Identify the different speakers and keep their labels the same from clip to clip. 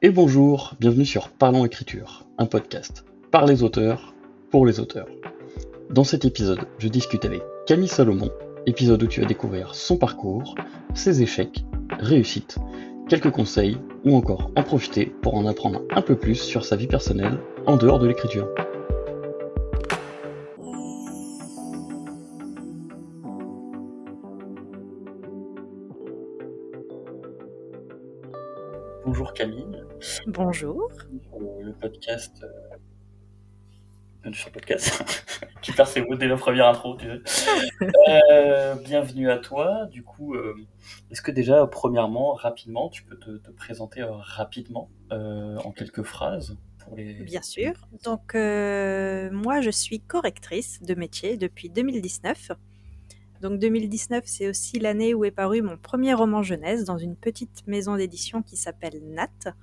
Speaker 1: Et bonjour, bienvenue sur Parlons Écriture, un podcast par les auteurs, pour les auteurs. Dans cet épisode, je discute avec Camille Salomon, épisode où tu vas découvrir son parcours, ses échecs, réussites, quelques conseils ou encore en profiter pour en apprendre un peu plus sur sa vie personnelle en dehors de l'écriture. Bonjour Camille.
Speaker 2: Bonjour.
Speaker 1: Le, le podcast. Euh... Sur le podcast. qui perd ses mots dès la première intro, tu euh, bienvenue à toi. Du coup, euh, est-ce que déjà, premièrement, rapidement, tu peux te, te présenter euh, rapidement, euh, en quelques phrases pour les...
Speaker 2: Bien sûr. Donc, euh, moi, je suis correctrice de métier depuis 2019. Donc 2019, c'est aussi l'année où est paru mon premier roman jeunesse dans une petite maison d'édition qui s'appelle Nat.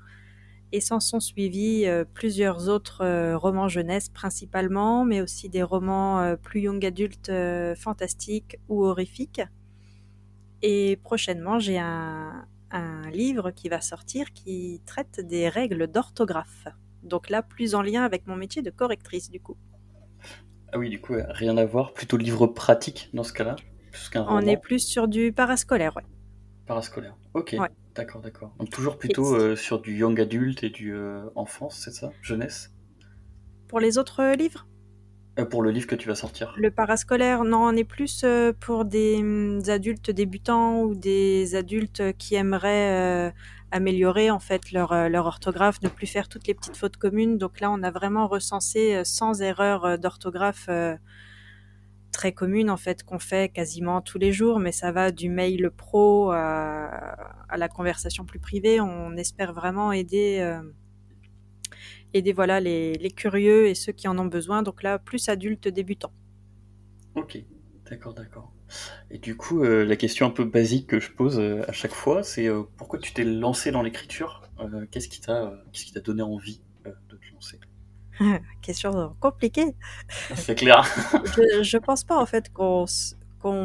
Speaker 2: Et s'en sont suivis euh, plusieurs autres euh, romans jeunesse principalement, mais aussi des romans euh, plus young adultes fantastiques ou horrifiques. Et prochainement, j'ai un, un livre qui va sortir qui traite des règles d'orthographe. Donc là, plus en lien avec mon métier de correctrice du coup.
Speaker 1: Ah oui, du coup, rien à voir. Plutôt livre pratique dans ce cas-là, qu'un roman.
Speaker 2: On est plus sur du parascolaire, ouais.
Speaker 1: Parascolaire. Ok,
Speaker 2: Ouais.
Speaker 1: D'accord, d'accord. Donc toujours plutôt euh, sur du young adulte et du euh, enfance, c'est ça? Jeunesse?
Speaker 2: Pour les autres euh, livres?
Speaker 1: Euh, Pour le livre que tu vas sortir.
Speaker 2: Le parascolaire, non, on est plus pour des hum, adultes débutants ou des adultes qui aimeraient améliorer en fait leur, leur orthographe, ne plus faire toutes les petites fautes communes. Donc là, on a vraiment recensé 100 erreurs euh, d'orthographe très communes en fait qu'on fait quasiment tous les jours, mais ça va du mail pro à, à la conversation plus privée. On espère vraiment aider. euh, aider voilà les, les curieux et ceux qui en ont besoin. Donc là, plus adultes débutants.
Speaker 1: Ok, d'accord, d'accord. Et du coup, euh, la question un peu basique que je pose euh, à chaque fois, c'est euh, pourquoi tu t'es lancé dans l'écriture? Euh, Qu'est-ce qui t'a euh, qu'est-ce qui t'a donné envie euh, de te lancer?
Speaker 2: Question compliquée.
Speaker 1: C'est clair.
Speaker 2: Je, je pense pas en fait qu'on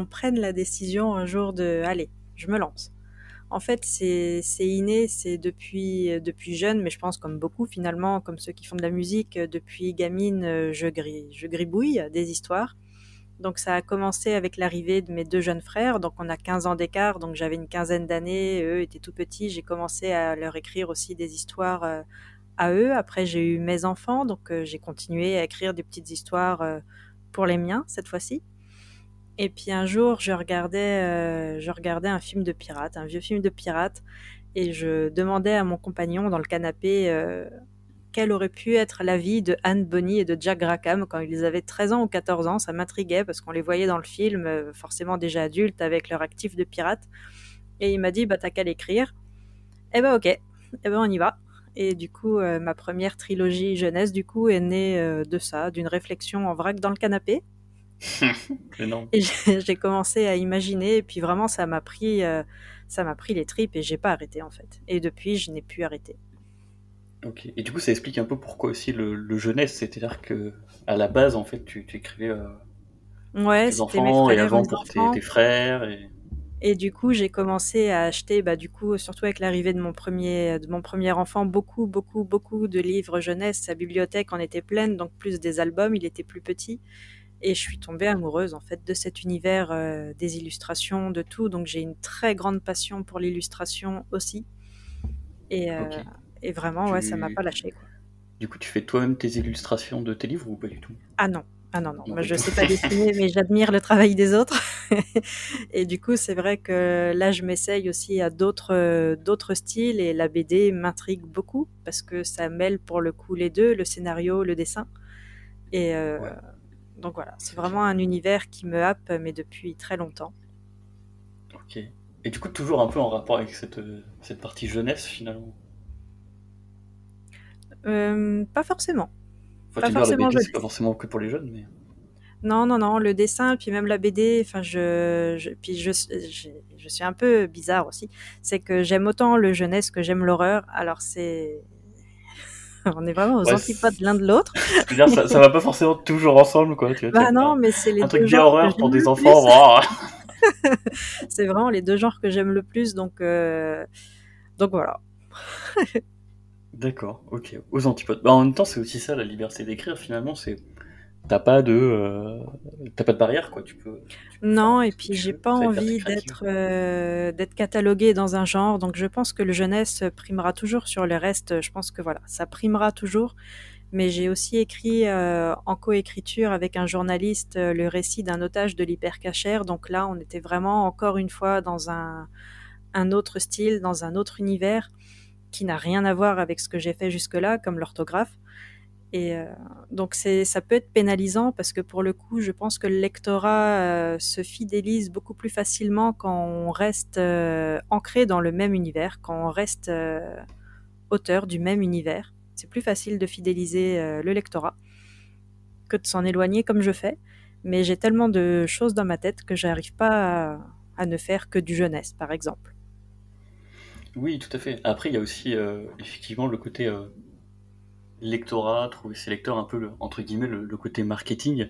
Speaker 2: prenne la décision un jour de allez, je me lance. En fait, c'est c'est inné, c'est depuis depuis jeune, mais je pense comme beaucoup finalement, comme ceux qui font de la musique, euh, depuis gamine, euh, je gris, je gribouille des histoires. Donc ça a commencé avec l'arrivée de mes deux jeunes frères, donc on a 15 ans d'écart, donc j'avais une quinzaine d'années, eux étaient tout petits, j'ai commencé à leur écrire aussi des histoires euh, à eux. Après j'ai eu mes enfants, donc euh, j'ai continué à écrire des petites histoires euh, pour les miens cette fois-ci. Et puis un jour, je regardais, euh, je regardais un film de pirate, un vieux film de pirate, et je demandais à mon compagnon dans le canapé quelle aurait pu être la vie de Anne Bonny et de Jack Rackham quand ils avaient 13 ans ou 14 ans. Ça m'intriguait parce qu'on les voyait dans le film, forcément déjà adultes, avec leur actif de pirate. Et il m'a dit, bah t'as qu'à l'écrire. Eh ben ok, eh ben on y va. Et du coup, euh, ma première trilogie jeunesse, du coup, est née euh, de ça, d'une réflexion en vrac dans le canapé. Et j'ai commencé à imaginer, et puis vraiment, ça m'a pris, euh, ça m'a pris les tripes, et j'ai pas arrêté en fait. Et depuis, je n'ai plus arrêté.
Speaker 1: Ok. Et du coup, ça explique un peu pourquoi aussi le, le jeunesse, c'est-à-dire que à la base, en fait, tu, tu écrivais
Speaker 2: Ouais,
Speaker 1: tes
Speaker 2: mes
Speaker 1: enfants et avant
Speaker 2: mes
Speaker 1: pour tes, tes frères. Et...
Speaker 2: Et du coup, j'ai commencé à acheter, bah, du coup, surtout avec l'arrivée de mon premier, de mon premier enfant, beaucoup, beaucoup, beaucoup de livres jeunesse. Sa bibliothèque en était pleine, donc plus des albums. Il était plus petit. Et je suis tombée amoureuse, en fait, de cet univers, euh, des illustrations, de tout. Donc, j'ai une très grande passion pour l'illustration aussi. Et, euh, et vraiment, ouais, ça m'a
Speaker 1: Tu...
Speaker 2: pas lâché, quoi.
Speaker 1: Du coup, tu fais toi-même tes illustrations de tes livres ou pas du tout?
Speaker 2: Ah non, ah non, non. Moi, je
Speaker 1: tout.
Speaker 2: sais pas dessiner, mais j'admire le travail des autres. et du coup, c'est vrai que là, je m'essaye aussi à d'autres, d'autres styles et la BD m'intrigue beaucoup parce que ça mêle pour le coup les deux, le scénario, le dessin. Et euh,
Speaker 1: Ouais.
Speaker 2: donc voilà, c'est vraiment un univers qui me happe, mais depuis très longtemps.
Speaker 1: Ok. Et du coup, toujours un peu en rapport avec cette, cette partie jeunesse finalement?
Speaker 2: Euh, pas forcément.
Speaker 1: Enfin,
Speaker 2: Pas
Speaker 1: dire, la
Speaker 2: forcément
Speaker 1: BD, c'est pas forcément que pour les jeunes, mais.
Speaker 2: Non, non, non, le dessin, puis même la BD, enfin, je, je, puis je, je, je suis un peu bizarre aussi. C'est que j'aime autant le jeunesse que j'aime l'horreur. Alors c'est, on est vraiment aux
Speaker 1: Ouais,
Speaker 2: antipodes l'un de l'autre.
Speaker 1: ça, ça va pas forcément toujours ensemble, quoi. Tu vois,
Speaker 2: Bah non, mais c'est les
Speaker 1: un truc
Speaker 2: deux
Speaker 1: bien
Speaker 2: genres que
Speaker 1: horreur pour des enfants.
Speaker 2: C'est vraiment les deux genres que j'aime le plus, donc, euh, donc voilà.
Speaker 1: D'accord, ok. Aux antipodes. Bah, en même temps, c'est aussi ça la liberté d'écrire. Finalement, c'est t'as pas de euh, t'as pas de barrière quoi. Tu peux. tu
Speaker 2: Non, et puis j'ai pas envie d'être euh, d'être cataloguée dans un genre, donc je pense que le jeunesse primera toujours sur le reste. Je pense que voilà, ça primera toujours. Mais j'ai aussi écrit euh, en coécriture avec un journaliste le récit d'un otage de l'hypercachère. Donc là, on était vraiment encore une fois dans un, un autre style, dans un autre univers qui n'a rien à voir avec ce que j'ai fait jusque-là, comme l'orthographe. Et euh, donc ça peut être pénalisant parce que pour le coup, je pense que le lectorat euh, se fidélise beaucoup plus facilement quand on reste euh, ancré dans le même univers, quand on reste auteur du même univers. C'est plus facile de fidéliser le lectorat que de s'en éloigner comme je fais. Mais j'ai tellement de choses dans ma tête que j'arrive pas à ne faire que du jeunesse, par exemple.
Speaker 1: Oui, tout à fait. Après, il y a aussi euh, effectivement le côté euh, lectorat, trouver ses lecteurs, un peu le, entre guillemets le, le côté marketing,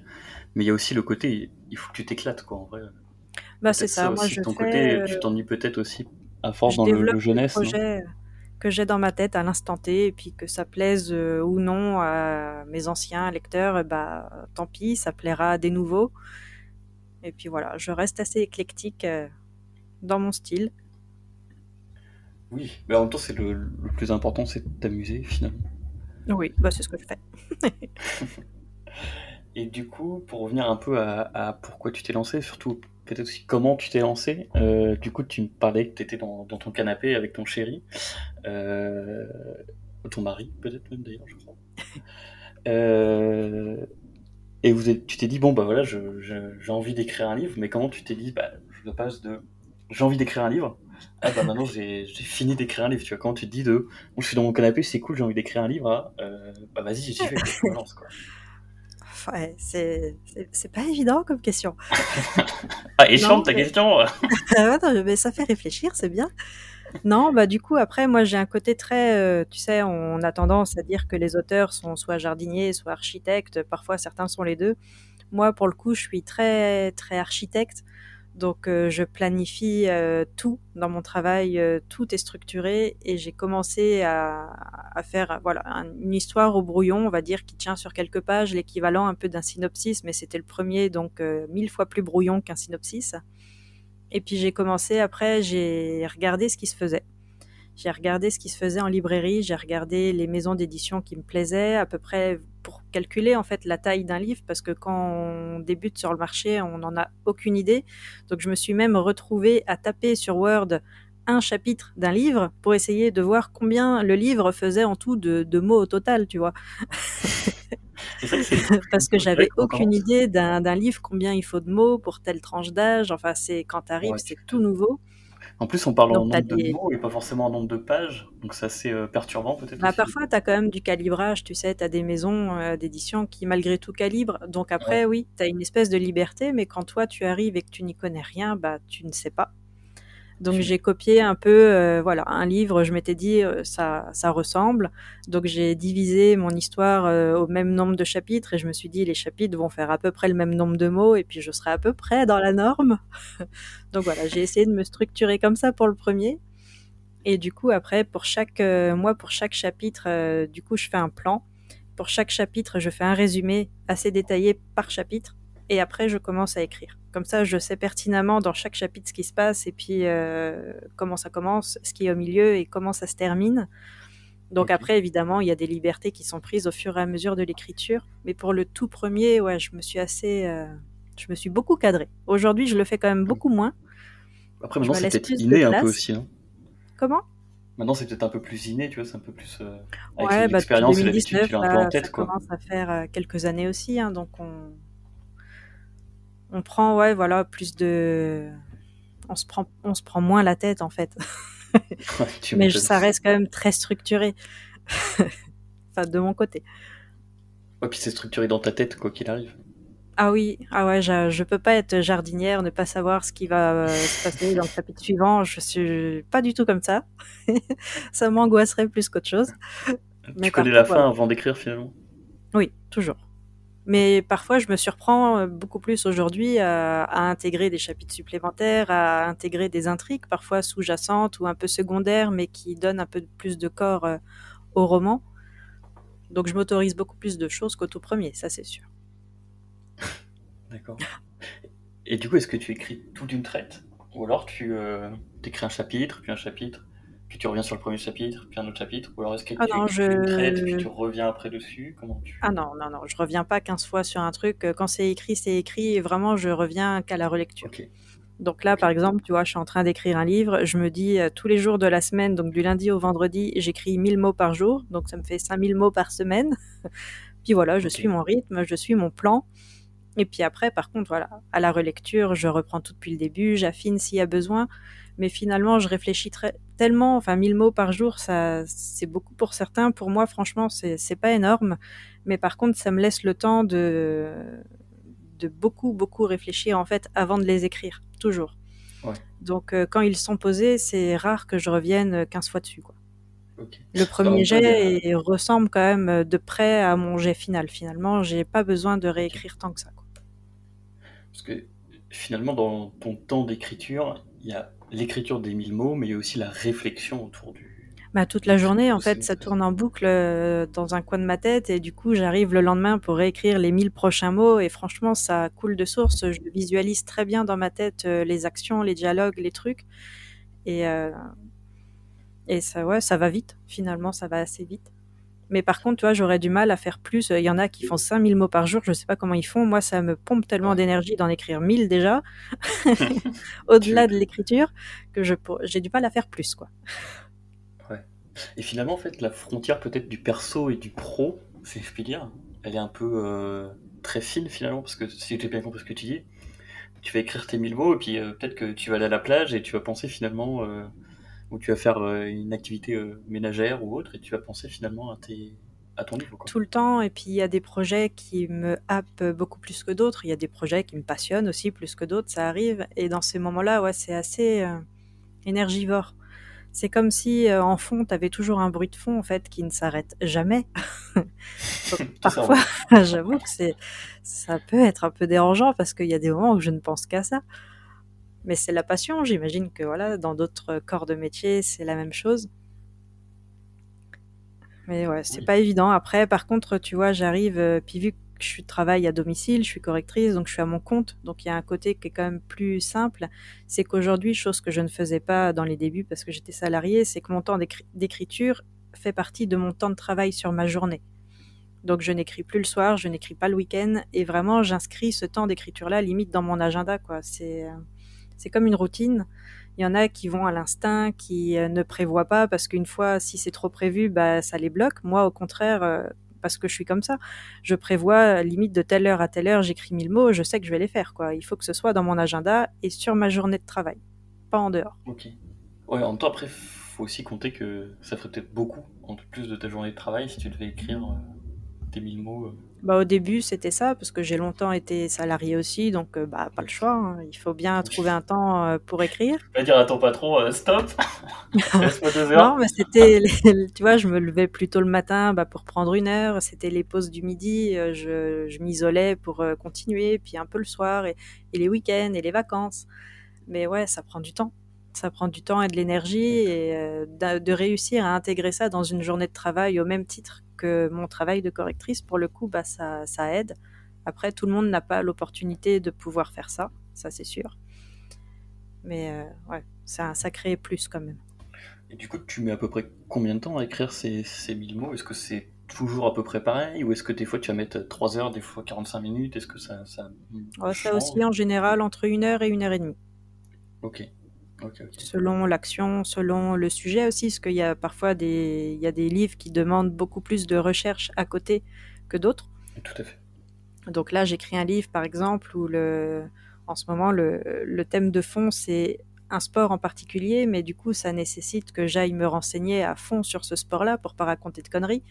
Speaker 1: mais il y a aussi le côté il faut que tu t'éclates quoi. En vrai,
Speaker 2: Bah c'est
Speaker 1: ça
Speaker 2: ça. Moi, je
Speaker 1: ton
Speaker 2: fais,
Speaker 1: côté, tu
Speaker 2: euh,
Speaker 1: t'ennuies peut-être aussi à force
Speaker 2: je
Speaker 1: dans le, le jeunesse, non?
Speaker 2: projets que j'ai dans ma tête à l'instant T, et puis que ça plaise euh, ou non à mes anciens lecteurs, eh bah tant pis, ça plaira à des nouveaux. Et puis voilà, je reste assez éclectique euh, dans mon style.
Speaker 1: Oui, mais en même temps, c'est le, le plus important, c'est de t'amuser finalement.
Speaker 2: Oui, bah c'est ce que je fais.
Speaker 1: Et du coup, pour revenir un peu à, à pourquoi tu t'es lancé, surtout peut-être aussi comment tu t'es lancé, euh, du coup, tu me parlais que tu étais dans, dans ton canapé avec ton chéri, euh, ton mari, peut-être même d'ailleurs, je crois. Euh, et vous êtes, tu t'es dit, bon, bah voilà, j'ai envie d'écrire un livre, mais comment tu t'es dit, bah, je passe de j'ai envie d'écrire un livre, ah bah maintenant j'ai fini d'écrire un livre, tu vois, comment tu te dis de, bon, je suis dans mon canapé, c'est cool, j'ai envie d'écrire un livre, ah, euh, bah vas-y, j'y vais, je me lance, quoi.
Speaker 2: Ouais, c'est pas évident comme question.
Speaker 1: Ah, et
Speaker 2: Non,
Speaker 1: chante ta
Speaker 2: mais...
Speaker 1: question!
Speaker 2: Ah non, mais ça fait réfléchir, c'est bien. Non, bah du coup, après, moi j'ai un côté très, euh, tu sais, on a tendance à dire que les auteurs sont soit jardiniers, soit architectes, parfois certains sont les deux. Moi, pour le coup, je suis très, très architecte, donc euh, je planifie euh, tout dans mon travail, euh, tout est structuré, et j'ai commencé à, faire, voilà, un- une histoire au brouillon, on va dire, qui tient sur quelques pages, l'équivalent un peu d'un synopsis, mais c'était le premier, donc mille fois plus brouillon qu'un synopsis. Et puis j'ai commencé après, j'ai regardé ce qui se faisait. J'ai regardé ce qui se faisait en librairie, j'ai regardé les maisons d'édition qui me plaisaient, à peu près pour calculer en fait la taille d'un livre, parce que quand on débute sur le marché, on n'en a aucune idée. Donc je me suis même retrouvée à taper sur Word un chapitre d'un livre pour essayer de voir combien le livre faisait en tout de, de mots au total, tu vois. Parce que j'avais aucune idée d'un livre, combien il faut de mots pour telle tranche d'âge. Enfin, c'est quand t'arrives,
Speaker 1: Ouais, tu
Speaker 2: c'est tout nouveau.
Speaker 1: En plus, on parle en
Speaker 2: Donc t'as
Speaker 1: nombre de
Speaker 2: des,
Speaker 1: mots et pas forcément en nombre de pages, donc c'est assez euh, perturbant peut-être
Speaker 2: bah, parfois
Speaker 1: coup.
Speaker 2: t'as quand même du calibrage, tu sais, t'as des maisons euh, d'édition qui malgré tout calibrent. Donc
Speaker 1: Ouais,
Speaker 2: après, oui, t'as une espèce de liberté, mais quand toi tu arrives et que tu n'y connais rien, bah tu ne sais pas. Donc j'ai copié un peu, euh, voilà, un livre. Je m'étais dit euh, ça, ça ressemble. Donc j'ai divisé mon histoire euh, au même nombre de chapitres et je me suis dit les chapitres vont faire à peu près le même nombre de mots et puis je serai à peu près dans la norme. Donc voilà, j'ai essayé de me structurer comme ça pour le premier. Et du coup après pour chaque moi pour chaque chapitre, du coup je fais un plan. Pour chaque chapitre, je fais un résumé assez détaillé par chapitre et après je commence à écrire. Comme ça, je sais pertinemment dans chaque chapitre ce qui se passe et puis euh, comment ça commence, ce qui est au milieu et comment ça se termine. Donc après, évidemment, il y a des libertés qui sont prises au fur et à mesure de l'écriture. Mais pour le tout premier, ouais, je me suis assez, euh, je me suis beaucoup cadrée. Aujourd'hui, je le fais quand même beaucoup moins.
Speaker 1: Après, maintenant, c'est peut-être inné un peu aussi, hein.
Speaker 2: Comment?
Speaker 1: Maintenant, c'est peut-être un peu plus inné, tu vois, c'est un peu plus euh, avec
Speaker 2: Ouais, bah depuis
Speaker 1: l'expérience et l'habitude,
Speaker 2: 2019,
Speaker 1: tu l'as un peu en
Speaker 2: là, ça
Speaker 1: quoi.
Speaker 2: commence à faire euh, quelques années aussi. hein, donc on, on prend, ouais, voilà, plus de, on se prend, on se prend moins la tête en fait.
Speaker 1: Ouais,
Speaker 2: Mais je- ça reste quand même très structuré. enfin, de mon côté.
Speaker 1: Ouais, puis c'est structuré dans ta tête, quoi qu'il arrive.
Speaker 2: Ah oui, ah ouais, je, je peux pas être jardinière, ne pas savoir ce qui va euh, se passer dans le chapitre suivant. Je suis pas du tout comme ça. ça m'angoisserait plus qu'autre chose.
Speaker 1: Tu
Speaker 2: Mais
Speaker 1: connais la fin avant d'écrire, finalement?
Speaker 2: Oui, toujours. Mais parfois, je me surprends euh, beaucoup plus aujourd'hui à, à intégrer des chapitres supplémentaires, à intégrer des intrigues, parfois sous-jacentes ou un peu secondaires, mais qui donnent un peu plus de corps euh, au roman. Donc je m'autorise beaucoup plus de choses qu'au tout premier, ça c'est sûr.
Speaker 1: D'accord. Et du coup, est-ce que tu écris tout d'une traite? Ou alors tu euh, écris un chapitre, puis un chapitre, puis tu reviens sur le premier chapitre, puis un autre chapitre Ou alors est-ce que
Speaker 2: Ah
Speaker 1: tu
Speaker 2: non,
Speaker 1: une traite, puis
Speaker 2: je...
Speaker 1: tu reviens après dessus Comment tu...
Speaker 2: Ah non, non, non, je reviens pas 15 fois sur un truc. Quand c'est écrit, c'est écrit, et vraiment je reviens qu'à la relecture. Donc là, par exemple, tu vois, je suis en train d'écrire un livre, je me dis euh, tous les jours de la semaine, donc du lundi au vendredi, j'écris 1000 mots par jour, donc ça me fait 5000 mots par semaine. Puis voilà, je suis mon rythme, je suis mon plan. Et puis après, par contre, voilà, à la relecture, je reprends tout depuis le début, j'affine s'il y a besoin. Mais finalement, je réfléchis très, tellement, enfin, 1000 mots par jour, ça, c'est beaucoup pour certains. Pour moi, franchement, c'est, c'est pas énorme. Mais par contre, ça me laisse le temps de, de beaucoup, beaucoup réfléchir, en fait, avant de les écrire. Toujours.
Speaker 1: Ouais,
Speaker 2: Donc, euh, quand ils sont posés, c'est rare que je revienne 15 fois dessus, quoi. Le premier jet est- ressemble quand même de près à mon jet final. Finalement, j'ai pas besoin de réécrire tant que ça. quoi.
Speaker 1: Parce que finalement, dans ton temps d'écriture, il y a l'écriture des mille mots, mais il y a aussi la réflexion autour du,
Speaker 2: Bah, toute la journée, en fait, ça tourne en boucle euh, dans un coin de ma tête et du coup, j'arrive le lendemain pour réécrire les 1000 prochains mots et franchement, ça coule de source. Je visualise très bien dans ma tête euh, les actions, les dialogues, les trucs et, euh, et ça, ouais, ça va vite. Finalement, ça va assez vite. Mais par contre, tu vois, j'aurais du mal à faire plus. Il y en a qui font 5000 mots par jour, je sais pas comment ils font. Moi, ça me pompe tellement d'énergie d'en écrire 1000 déjà, au-delà de
Speaker 1: Tu...
Speaker 2: l'écriture, que je, j'ai du mal à faire plus, quoi.
Speaker 1: Ouais. Et finalement, en fait, la frontière peut-être du perso et du pro, si je puis dire, elle est un peu euh, très fine finalement, parce que si j'ai bien compris ce que tu dis, tu vas écrire tes mille mots et puis euh, peut-être que tu vas aller à la plage et tu vas penser finalement, euh, ou tu vas faire euh, une activité euh, ménagère ou autre et tu vas penser finalement à, tes, à ton quoi.
Speaker 2: tout le temps. Et puis, il y a des projets qui me happent beaucoup plus que d'autres. Il y a des projets qui me passionnent aussi plus que d'autres, ça arrive. Et dans ces moments-là, ouais, c'est assez euh, énergivore. C'est comme si euh, en fond, tu avais toujours un bruit de fond en fait qui ne s'arrête jamais. Parfois, j'avoue que c'est ça peut être un peu dérangeant parce qu'il y a des moments où je ne pense qu'à ça. Mais c'est la passion, j'imagine que voilà, dans d'autres corps de métier, c'est la même chose. Mais ouais, c'est
Speaker 1: Oui.
Speaker 2: pas évident. Après, par contre, tu vois, j'arrive, euh, puis vu que je travaille à domicile, je suis correctrice, donc je suis à mon compte. Donc il y a un côté qui est quand même plus simple. C'est qu'aujourd'hui, chose que je ne faisais pas dans les débuts parce que j'étais salariée, c'est que mon temps d'écri- d'écriture fait partie de mon temps de travail sur ma journée. Donc je n'écris plus le soir, je n'écris pas le week-end, et vraiment j'inscris ce temps d'écriture-là limite dans mon agenda. quoi. C'est euh, c'est comme une routine. Il y en a qui vont à l'instinct, qui euh, ne prévoient pas parce qu'une fois, si c'est trop prévu, bah, ça les bloque. Moi, au contraire, euh, parce que je suis comme ça, je prévois euh, limite de telle heure à telle heure, j'écris mille mots, je sais que je vais les faire. quoi. Il faut que ce soit dans mon agenda et sur ma journée de travail, pas en dehors.
Speaker 1: Ok. En même temps, après, faut aussi compter que ça ferait peut-être beaucoup en plus de ta journée de travail si tu devais écrire tes mille mots.
Speaker 2: Bah, au début, c'était ça, parce que j'ai longtemps été salariée aussi, donc euh, bah, pas le choix. hein. Il faut bien trouver un temps euh, pour écrire.
Speaker 1: Tu vas dire à ton patron, euh, stop, laisse-moi deux
Speaker 2: Non, mais c'était, les- tu vois, je me levais plus tôt le matin bah, pour prendre une heure. C'était les pauses du midi. je je m'isolais pour continuer, puis un peu le soir, et, et les week-ends et les vacances. Mais ouais, ça prend du temps. Ça prend du temps et de l'énergie, et de réussir à intégrer ça dans une journée de travail au même titre mon travail de correctrice, pour le coup, bah, ça, ça aide. Après, tout le monde n'a pas l'opportunité de pouvoir faire ça, ça c'est sûr. Mais euh, ouais, c'est un sacré plus quand même.
Speaker 1: Et du coup, tu mets à peu près combien de temps à écrire ces, ces 1000 mots? Est-ce que c'est toujours à peu près pareil? Ou est-ce que des fois tu vas mettre 3 heures, des fois 45 minutes? Est-ce que ça, ça
Speaker 2: ça aussi en général entre une heure et une heure et demie,
Speaker 1: Ok,
Speaker 2: selon l'action, selon le sujet aussi, parce qu'il y a parfois des, il y a des livres qui demandent beaucoup plus de recherche à côté que d'autres.
Speaker 1: Tout à fait.
Speaker 2: Donc là, j'écris un livre, par exemple, où le, en ce moment, le, le thème de fond, c'est un sport en particulier, mais du coup, ça nécessite que j'aille me renseigner à fond sur ce sport-là pour pas raconter de conneries.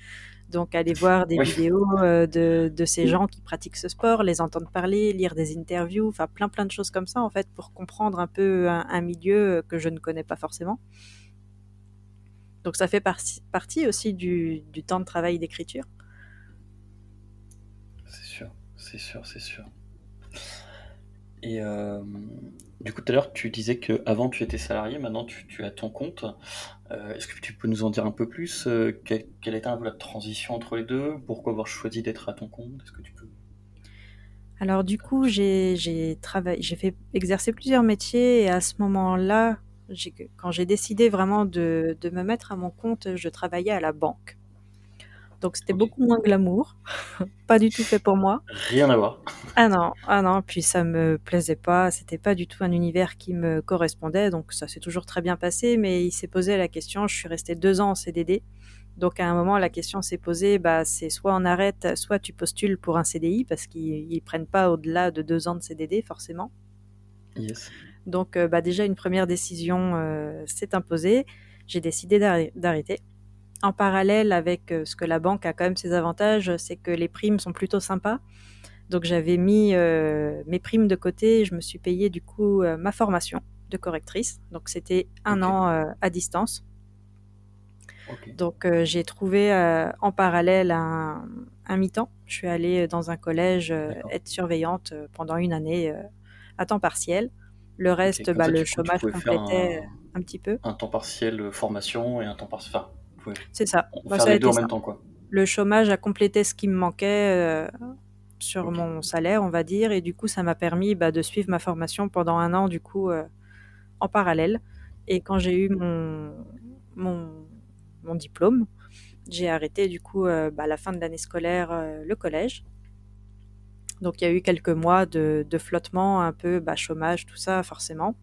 Speaker 2: Donc, aller voir des vidéos euh, de, de ces gens qui pratiquent ce sport, les entendre parler, lire des interviews, enfin plein plein de choses comme ça, en fait, pour comprendre un peu un, un milieu que je ne connais pas forcément. Donc, ça fait partie, partie aussi du, du temps de travail d'écriture.
Speaker 1: C'est sûr, c'est sûr, c'est sûr. Et euh, du coup, tout à l'heure, tu disais que avant tu étais salarié, maintenant tu, tu as ton compte. Euh, Est-ce que tu peux nous en dire un peu plus euh, quelle, quelle était un peu la transition entre les deux? Pourquoi avoir choisi d'être à ton compte? Est-ce que tu peux?
Speaker 2: Alors du coup, j'ai travaillé, j'ai fait exercer plusieurs métiers et à ce moment-là, quand j'ai décidé vraiment de me mettre à mon compte, je travaillais à la banque. Donc c'était beaucoup moins glamour, pas du tout fait pour moi.
Speaker 1: Rien à voir.
Speaker 2: Ah non, ah non, puis ça me plaisait pas, c'était pas du tout un univers qui me correspondait, donc ça s'est toujours très bien passé, mais il s'est posé la question, je suis restée deux ans en CDD, donc à un moment la question s'est posée, bah c'est soit on arrête, soit tu postules pour un CDI, parce qu'ils ils prennent pas au-delà de deux ans de CDD forcément.
Speaker 1: Yes.
Speaker 2: Donc euh, bah, déjà une première décision euh, s'est imposée, j'ai décidé d'arr- d'arrêter. En parallèle avec euh, ce que la banque a quand même ses avantages, c'est que les primes sont plutôt sympas. Donc j'avais mis euh, mes primes de côté, et je me suis payé du coup euh, ma formation de correctrice. Donc c'était un an euh, à distance. Donc j'ai trouvé en parallèle un, un mi-temps. Je suis allée dans un collège être surveillante pendant une année à temps partiel. Le reste, bah,
Speaker 1: ça,
Speaker 2: le
Speaker 1: coup,
Speaker 2: chômage complétait
Speaker 1: un-
Speaker 2: un petit peu.
Speaker 1: Un temps partiel formation et un temps partiel. Enfin, pouvez
Speaker 2: C'est ça.
Speaker 1: Faire
Speaker 2: ça a
Speaker 1: les deux
Speaker 2: été
Speaker 1: en même
Speaker 2: ça.
Speaker 1: temps, quoi.
Speaker 2: Le chômage a complété ce qui me manquait euh, sur mon salaire, on va dire, et du coup, ça m'a permis bah, de suivre ma formation pendant un an, du coup, euh, en parallèle. Et quand j'ai eu mon, mon, mon diplôme, j'ai arrêté, du coup, euh, bah, à la fin de l'année scolaire, euh, le collège. Donc, il y a eu quelques mois de, de flottement, un peu bah, chômage, tout ça, forcément.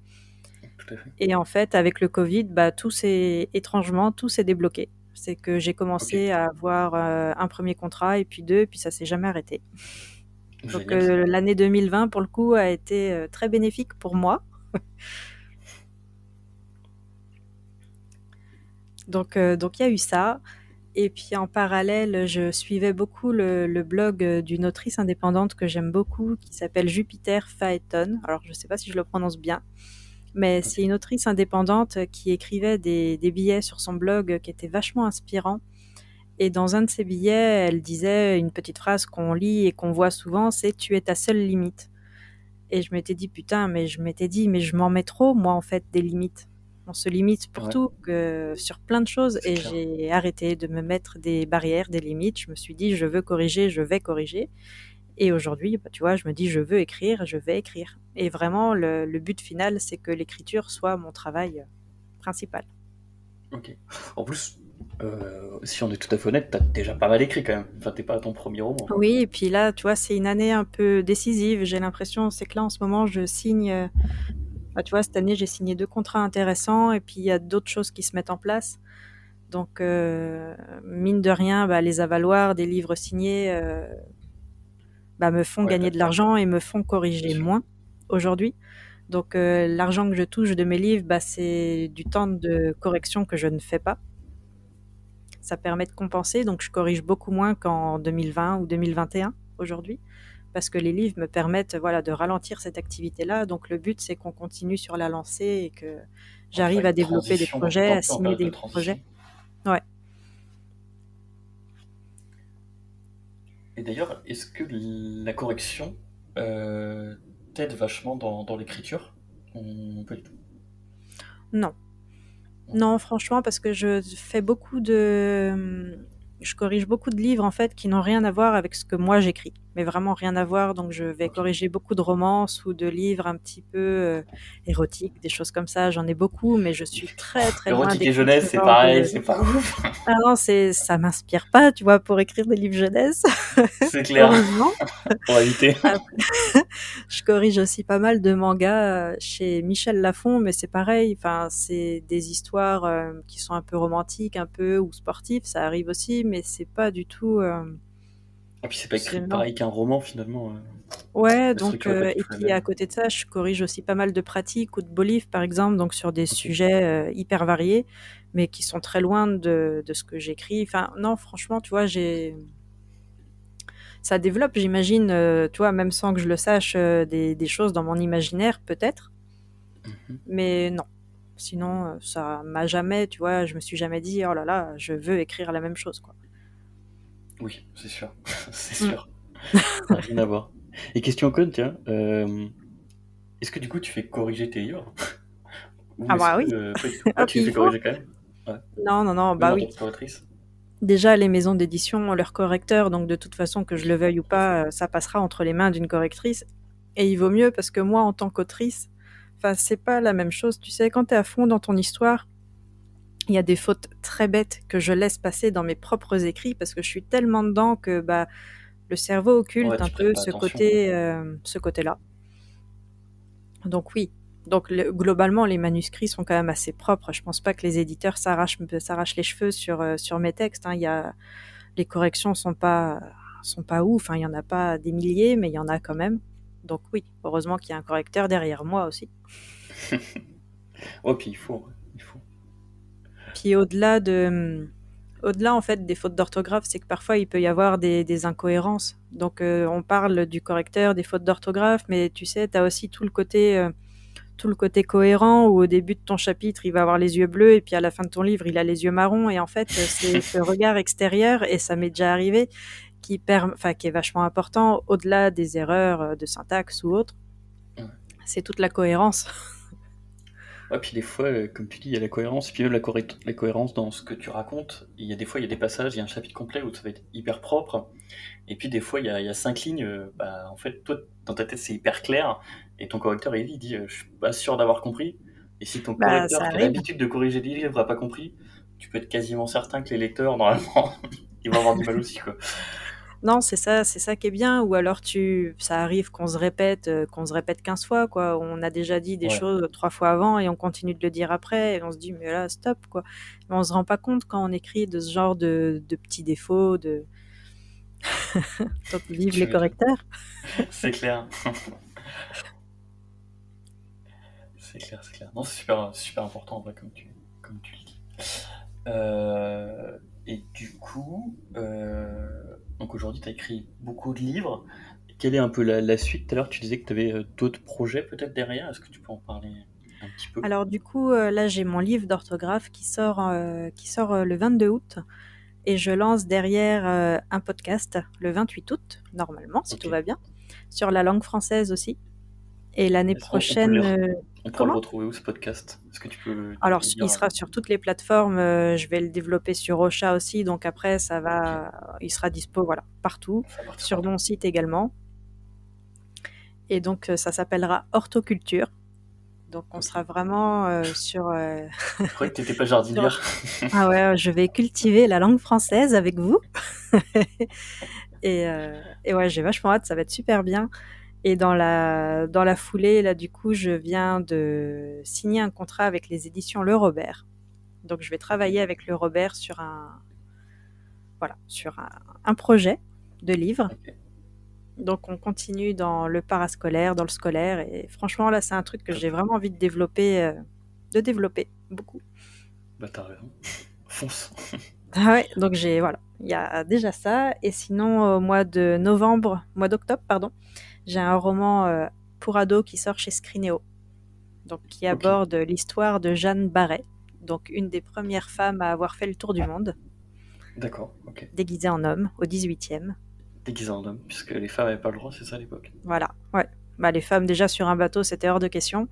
Speaker 1: Tout à fait.
Speaker 2: Et en fait, avec le Covid, bah, tout s'est étrangement, tout s'est débloqué. C'est que j'ai commencé à avoir euh, un premier contrat et puis deux, puis ça s'est jamais arrêté. Donc euh, l'année 2020, pour le coup, a été euh, très bénéfique pour moi. donc donc il y a eu ça. Et puis en parallèle, je suivais beaucoup le, le blog d'une autrice indépendante que j'aime beaucoup, qui s'appelle Jupiter Phaeton. Alors je sais pas si je le prononce bien, mais c'est une autrice indépendante qui écrivait des, des billets sur son blog qui étaient vachement inspirants. Et dans un de ses billets, elle disait une petite phrase qu'on lit et qu'on voit souvent, c'est tu es ta seule limite. Et je m'étais dit putain, mais je m'étais dit mais je m'en mets trop moi en fait des limites. On se limite pour
Speaker 1: Ouais.
Speaker 2: tout, sur plein de choses, et j'ai arrêté de me mettre des barrières, des limites. Je me suis dit je veux corriger, je vais corriger. Et aujourd'hui, bah, tu vois, je me dis je veux écrire, je vais écrire. Et vraiment, le, le but final, c'est que l'écriture soit mon travail euh, principal.
Speaker 1: Ok. En plus, euh, si on est tout à fait honnête, t'as déjà pas mal écrit quand même. Enfin, t'es pas à ton premier roman.
Speaker 2: Oui, et puis là, tu vois, c'est une année un peu décisive. J'ai l'impression, c'est que là, en ce moment, je signe. euh, bah, tu vois, cette année, j'ai signé deux contrats intéressants, et puis il y a d'autres choses qui se mettent en place. Donc, euh, mine de rien, bah, les avaloirs des livres signés bah, me font
Speaker 1: Ouais,
Speaker 2: gagner de l'argent et me font corriger moins aujourd'hui. Donc, euh, l'argent que je touche de mes livres, bah, c'est du temps de correction que je ne fais pas. Ça permet de compenser, donc je corrige beaucoup moins qu'en 2020 ou 2021 aujourd'hui, parce que les livres me permettent voilà, de ralentir cette activité-là. Donc le but, c'est qu'on continue sur la lancée et que j'arrive à développer des projets, à signer des projets. Ouais.
Speaker 1: Et d'ailleurs, est-ce que la correction euh, t'aide vachement dans, l'écriture? Du tout?
Speaker 2: Non. Non, franchement, parce que je fais beaucoup de... Je corrige beaucoup de livres, en fait, qui n'ont rien à voir avec ce que moi j'écris. Mais vraiment rien à voir. Donc, je vais corriger beaucoup de romances ou de livres un petit peu euh, érotiques, des choses comme ça. J'en ai beaucoup, mais je suis très, très loin
Speaker 1: Érotique et jeunesse,
Speaker 2: ce
Speaker 1: c'est pareil,
Speaker 2: de-
Speaker 1: c'est pas ouf.
Speaker 2: Ah non, c'est... ça m'inspire pas, tu vois, pour écrire des livres jeunesse.
Speaker 1: C'est clair,
Speaker 2: Heureusement.
Speaker 1: va éviter.
Speaker 2: Je corrige aussi pas mal de mangas euh, chez Michel Lafon, mais c'est pareil. Enfin, c'est des histoires euh, qui sont un peu romantiques, un peu ou sportives, ça arrive aussi, mais c'est pas du tout. euh,
Speaker 1: Et puis c'est pas écrit pareil qu'un roman finalement. euh.
Speaker 2: Ouais, donc euh, et puis à côté de ça, je corrige aussi pas mal de pratiques ou de beaux livres, par exemple, donc sur des sujets euh, hyper variés, mais qui sont très loin de, de ce que j'écris. Enfin, non, franchement, tu vois, j'ai ça développe, j'imagine, euh, tu vois, même sans que je le sache, des, des choses dans mon imaginaire, peut-être.
Speaker 1: Mhm.
Speaker 2: Mais non. Sinon, ça m'a jamais, tu vois, je me suis jamais dit, oh là là, je veux écrire la même chose, quoi.
Speaker 1: Oui, c'est sûr, c'est
Speaker 2: Mm.
Speaker 1: sûr. Rien à voir. Et question con, tiens, euh, est-ce que du coup tu fais corriger tes livres
Speaker 2: Ah bah oui.
Speaker 1: ah, tu fais corriger quand même
Speaker 2: Non, non, non, bah oui. Déjà, les maisons d'édition ont leur correcteur, donc de toute façon, que je le veuille ou pas, euh, ça passera entre les mains d'une correctrice. Et il vaut mieux parce que moi, en tant qu'autrice, c'est pas la même chose. Tu sais, quand tu es à fond dans ton histoire, il y a des fautes très bêtes que je laisse passer dans mes propres écrits parce que je suis tellement dedans que bah, le cerveau occulte un peu ce côté, euh, ce côté-là. Donc oui. Donc globalement, les manuscrits sont quand même assez propres. Je pense pas que les éditeurs s'arrachent, s'arrachent les cheveux sur, euh, sur mes textes. Hein. Il y a, les corrections sont pas, sont pas ouf. Hein. Il y en a pas des milliers, mais il y en a quand même. Donc oui, heureusement qu'il y a un correcteur derrière moi aussi.
Speaker 1: oh, puis il faut, il faut.
Speaker 2: Puis au-delà de, au-delà en fait des fautes d'orthographe, c'est que parfois il peut y avoir des, incohérences. Donc euh, on parle du correcteur, des fautes d'orthographe, mais tu sais, tu as aussi tout le côté euh, tout le côté cohérent où au début de ton chapitre, il va avoir les yeux bleus et puis à la fin de ton livre, il a les yeux marrons et en fait, c'est ce regard extérieur et ça m'est déjà arrivé qui enfin qui est vachement important au-delà des erreurs euh, de syntaxe ou autre. C'est toute la cohérence.
Speaker 1: Ouais, puis des fois, euh, comme tu dis, il y a la cohérence, puis même la, la, cohérence dans ce que tu racontes. Il y a des fois, il y a des passages, il y a un chapitre complet où ça va être hyper propre, et puis des fois, il y a, il y a cinq lignes, euh, bah, en fait, toi, dans ta tête, c'est hyper clair, et ton correcteur, il dit, euh, je suis pas sûr d'avoir compris. Et si ton bah, correcteur, qui a l'habitude de corriger des livres, n'a pas compris, tu peux être quasiment certain que les lecteurs, normalement, ils vont avoir du mal aussi, quoi.
Speaker 2: Non, c'est ça, c'est ça qui est bien. Ou alors tu, ça arrive qu'on se répète, euh, qu'on se répète 15 fois, quoi. On a déjà dit des choses trois fois avant et on continue de le dire après et on se dit mais là stop, quoi. Mais on se rend pas compte quand on écrit de ce genre de, petits défauts, de donc vive les correcteurs.
Speaker 1: c'est clair. c'est clair, c'est clair. Non, c'est super, super important en vrai comme tu, comme tu le dis. Euh, et du coup, euh, donc aujourd'hui, tu as écrit beaucoup de livres. Quelle est un peu la, suite? Tout à l'heure, tu disais que tu avais euh, d'autres projets peut-être derrière. Est-ce que tu peux en parler un petit peu?
Speaker 2: Alors du coup, euh, là, j'ai mon livre d'orthographe qui sort, euh, qui sort le 22 août. Et je lance derrière un podcast le 28 août, normalement, si tout va bien, sur la langue française aussi. Et l'année prochaine.
Speaker 1: On pourra le retrouver où ce podcast? Est-ce que tu peux
Speaker 2: Alors, il sera sur toutes les plateformes. Euh, je vais le développer sur Ocha aussi. Donc après, ça va, il sera dispo voilà partout, sur mon site également. Et donc, euh, ça s'appellera Hortoculture. Donc, on sera vraiment euh, sur.
Speaker 1: Je croyais que tu n'étais pas jardinière.
Speaker 2: ah ouais, je vais cultiver la langue française avec vous. et, et ouais, j'ai vachement hâte. Ça va être super bien. Et dans la, dans la foulée, là, du coup, je viens de signer un contrat avec les éditions Le Robert. Donc, je vais travailler avec Le Robert sur un, voilà, sur un, projet de livre. Donc, on continue dans le parascolaire, dans le scolaire. Et franchement, là, c'est un truc que j'ai vraiment envie de développer, euh, de développer beaucoup.
Speaker 1: Bah, t'as raison. Fonce.
Speaker 2: ah ouais, donc j'ai, voilà, il y a déjà ça. Et sinon, au mois de novembre, mois d'octobre, pardon, j'ai un roman euh, pour ados qui sort chez Scrinéo, donc qui aborde l'histoire de Jeanne Barret, donc une des premières femmes à avoir fait le tour du monde.
Speaker 1: D'accord, ok.
Speaker 2: Déguisée en homme, au 18e.
Speaker 1: Déguisée en homme, puisque les femmes n'avaient pas le droit, c'est ça à l'époque
Speaker 2: Voilà, ouais. Bah, les femmes déjà sur un bateau, c'était hors de question.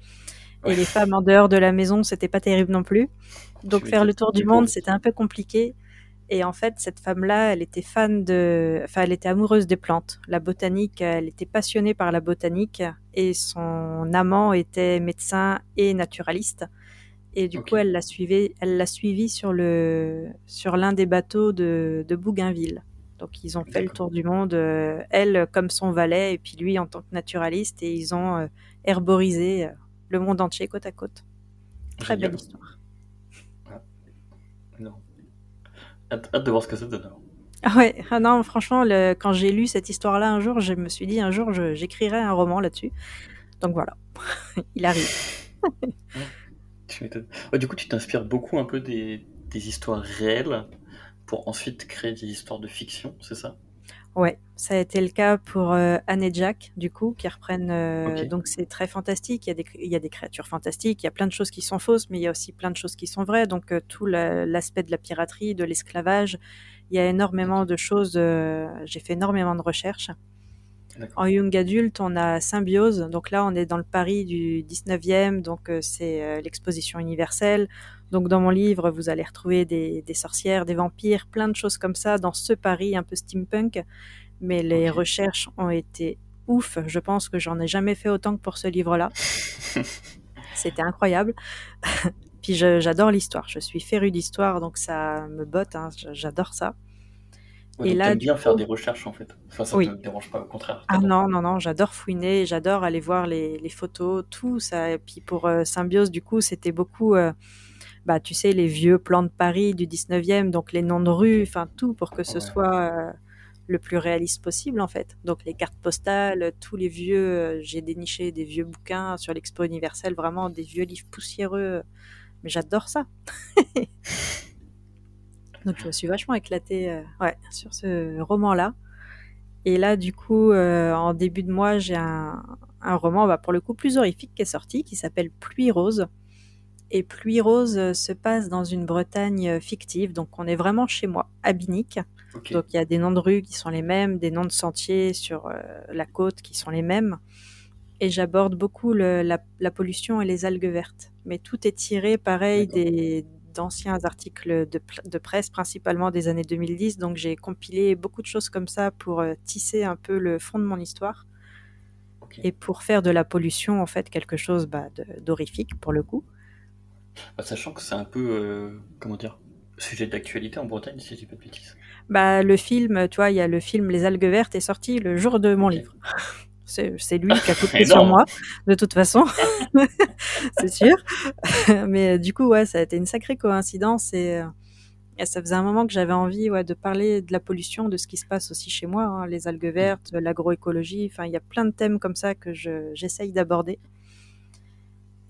Speaker 2: Et les femmes en dehors de la maison, c'était pas terrible non plus. Donc faire le tour du monde, c'était un peu compliqué. Et en fait, cette femme-là, elle était fan de, enfin, elle était amoureuse des plantes, la botanique. Elle était passionnée par la botanique et son amant était médecin et naturaliste. Et du coup, elle l'a suivi, elle l'a suivi sur le, sur l'un des bateaux de, de Bougainville. Donc, ils ont fait le tour du monde, euh, elle comme son valet, et puis lui en tant que naturaliste, et ils ont euh, herborisé euh, le monde entier côte à côte. Très belle histoire.
Speaker 1: Hâte, de voir ce que ça donne.
Speaker 2: Ah ouais, ah non, franchement, le, quand j'ai lu cette histoire-là un jour, je me suis dit un jour, j'écrirai un roman là-dessus. Donc voilà, il arrive.
Speaker 1: ouais, du coup, tu t'inspires beaucoup un peu des, des, histoires réelles pour ensuite créer des histoires de fiction, c'est ça?
Speaker 2: Ouais, ça a été le cas pour euh, Anne et Jack, du coup, qui reprennent. Euh, donc c'est très fantastique. Il y, a des, il y a des créatures fantastiques, il y a plein de choses qui sont fausses, mais il y a aussi plein de choses qui sont vraies. Donc euh, tout l'aspect de la piraterie, de l'esclavage, il y a énormément de choses. J'ai fait énormément de recherches. En young adulte, on a Symbiose. Donc là, on est dans le Paris du 19e. Donc euh, c'est euh, l'exposition universelle. Donc dans mon livre, vous allez retrouver des, des, sorcières, des vampires, plein de choses comme ça dans ce Paris un peu steampunk. Mais les recherches ont été ouf. Je pense que j'en ai jamais fait autant que pour ce livre-là. C'était incroyable. Puis j'adore l'histoire. Je suis férue d'histoire, donc ça me botte. hein. J'adore ça.
Speaker 1: Ouais,
Speaker 2: Et
Speaker 1: donc
Speaker 2: là,
Speaker 1: bien faire des recherches en fait. Enfin, ça
Speaker 2: Oui.
Speaker 1: te dérange pas, au contraire.
Speaker 2: Ah non, non, non, j'adore fouiner, j'adore aller voir les, les photos, tout ça. Et puis pour euh, Symbiose, du coup, c'était beaucoup, euh, bah, tu sais, les vieux plans de Paris du 19e, donc les noms de rues, enfin tout pour que ce
Speaker 1: Ouais.
Speaker 2: soit euh, le plus réaliste possible en fait. Donc les cartes postales, tous les vieux, j'ai déniché des vieux bouquins sur l'Expo universelle, vraiment des vieux livres poussiéreux. Mais j'adore ça. Donc je me suis vachement éclatée euh, ouais, sur ce roman-là. Et là, du coup, euh, en début de mois, j'ai un, un roman, bah, pour le coup, plus horrifique qui est sorti, qui s'appelle Pluie rose. Et Pluie rose euh, se passe dans une Bretagne fictive, donc on est vraiment chez moi, à Binic. Donc il y a des noms de rues qui sont les mêmes, des noms de sentiers sur euh, la côte qui sont les mêmes. Et j'aborde beaucoup le- la, la pollution et les algues vertes. Mais tout est tiré, pareil, des d'anciens articles de, presse, principalement des années 2010. Donc j'ai compilé beaucoup de choses comme ça pour euh, tisser un peu le fond de mon histoire et pour faire de la pollution en fait quelque chose bah, d'horrifique pour le coup.
Speaker 1: Bah, sachant que c'est un peu, euh, comment dire, sujet d'actualité en Bretagne, si je dis pas de bêtises.
Speaker 2: Bah, le film, tu vois, il y a le film Les algues vertes est sorti le jour de mon livre. C'est lui qui a coupé sur moi, de toute façon, c'est sûr. Mais euh, du coup, ouais, ça a été une sacrée coïncidence et, euh, et ça faisait un moment que j'avais envie ouais, de parler de la pollution, de ce qui se passe aussi chez moi, hein, les algues vertes, l'agroécologie. Enfin, il y a plein de thèmes comme ça que je- j'essaye d'aborder.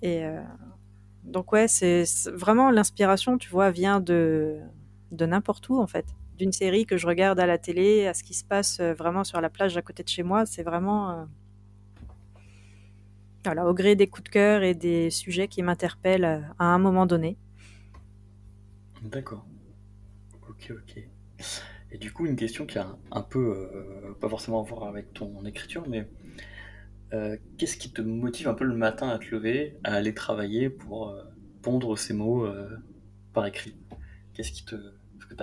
Speaker 2: Et euh, donc, ouais, c'est c'est vraiment l'inspiration, tu vois, vient de, de n'importe où en fait. D'une série que je regarde à la télé, à ce qui se passe euh, vraiment sur la plage à côté de chez moi. C'est vraiment. euh, voilà, au gré des coups de cœur et des sujets qui m'interpellent euh, à un moment donné.
Speaker 1: D'accord. Ok, ok. Et du coup, une question qui a un, peu, pas forcément à voir avec ton écriture, mais qu'est-ce qui te motive un peu le matin à te lever, à aller travailler pour pondre ces mots par écrit? Qu'est-ce qui te... Que.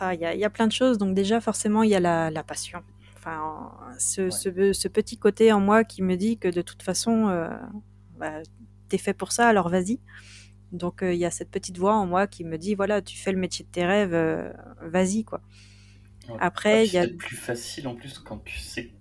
Speaker 2: Ah, Il y, a, il y a plein de choses. Donc déjà, forcément, il y a la, la passion. Enfin, en- ce,
Speaker 1: Ouais.
Speaker 2: ce, ce petit côté en moi qui me dit que de toute façon, euh, bah, t'es fait pour ça, alors vas-y. Donc euh, il y a cette petite voix en moi qui me dit, voilà, tu fais le métier de tes rêves, euh, vas-y, quoi.
Speaker 1: Ouais.
Speaker 2: Après,
Speaker 1: Ouais,
Speaker 2: il y a...
Speaker 1: C'est plus facile en plus quand tu sais que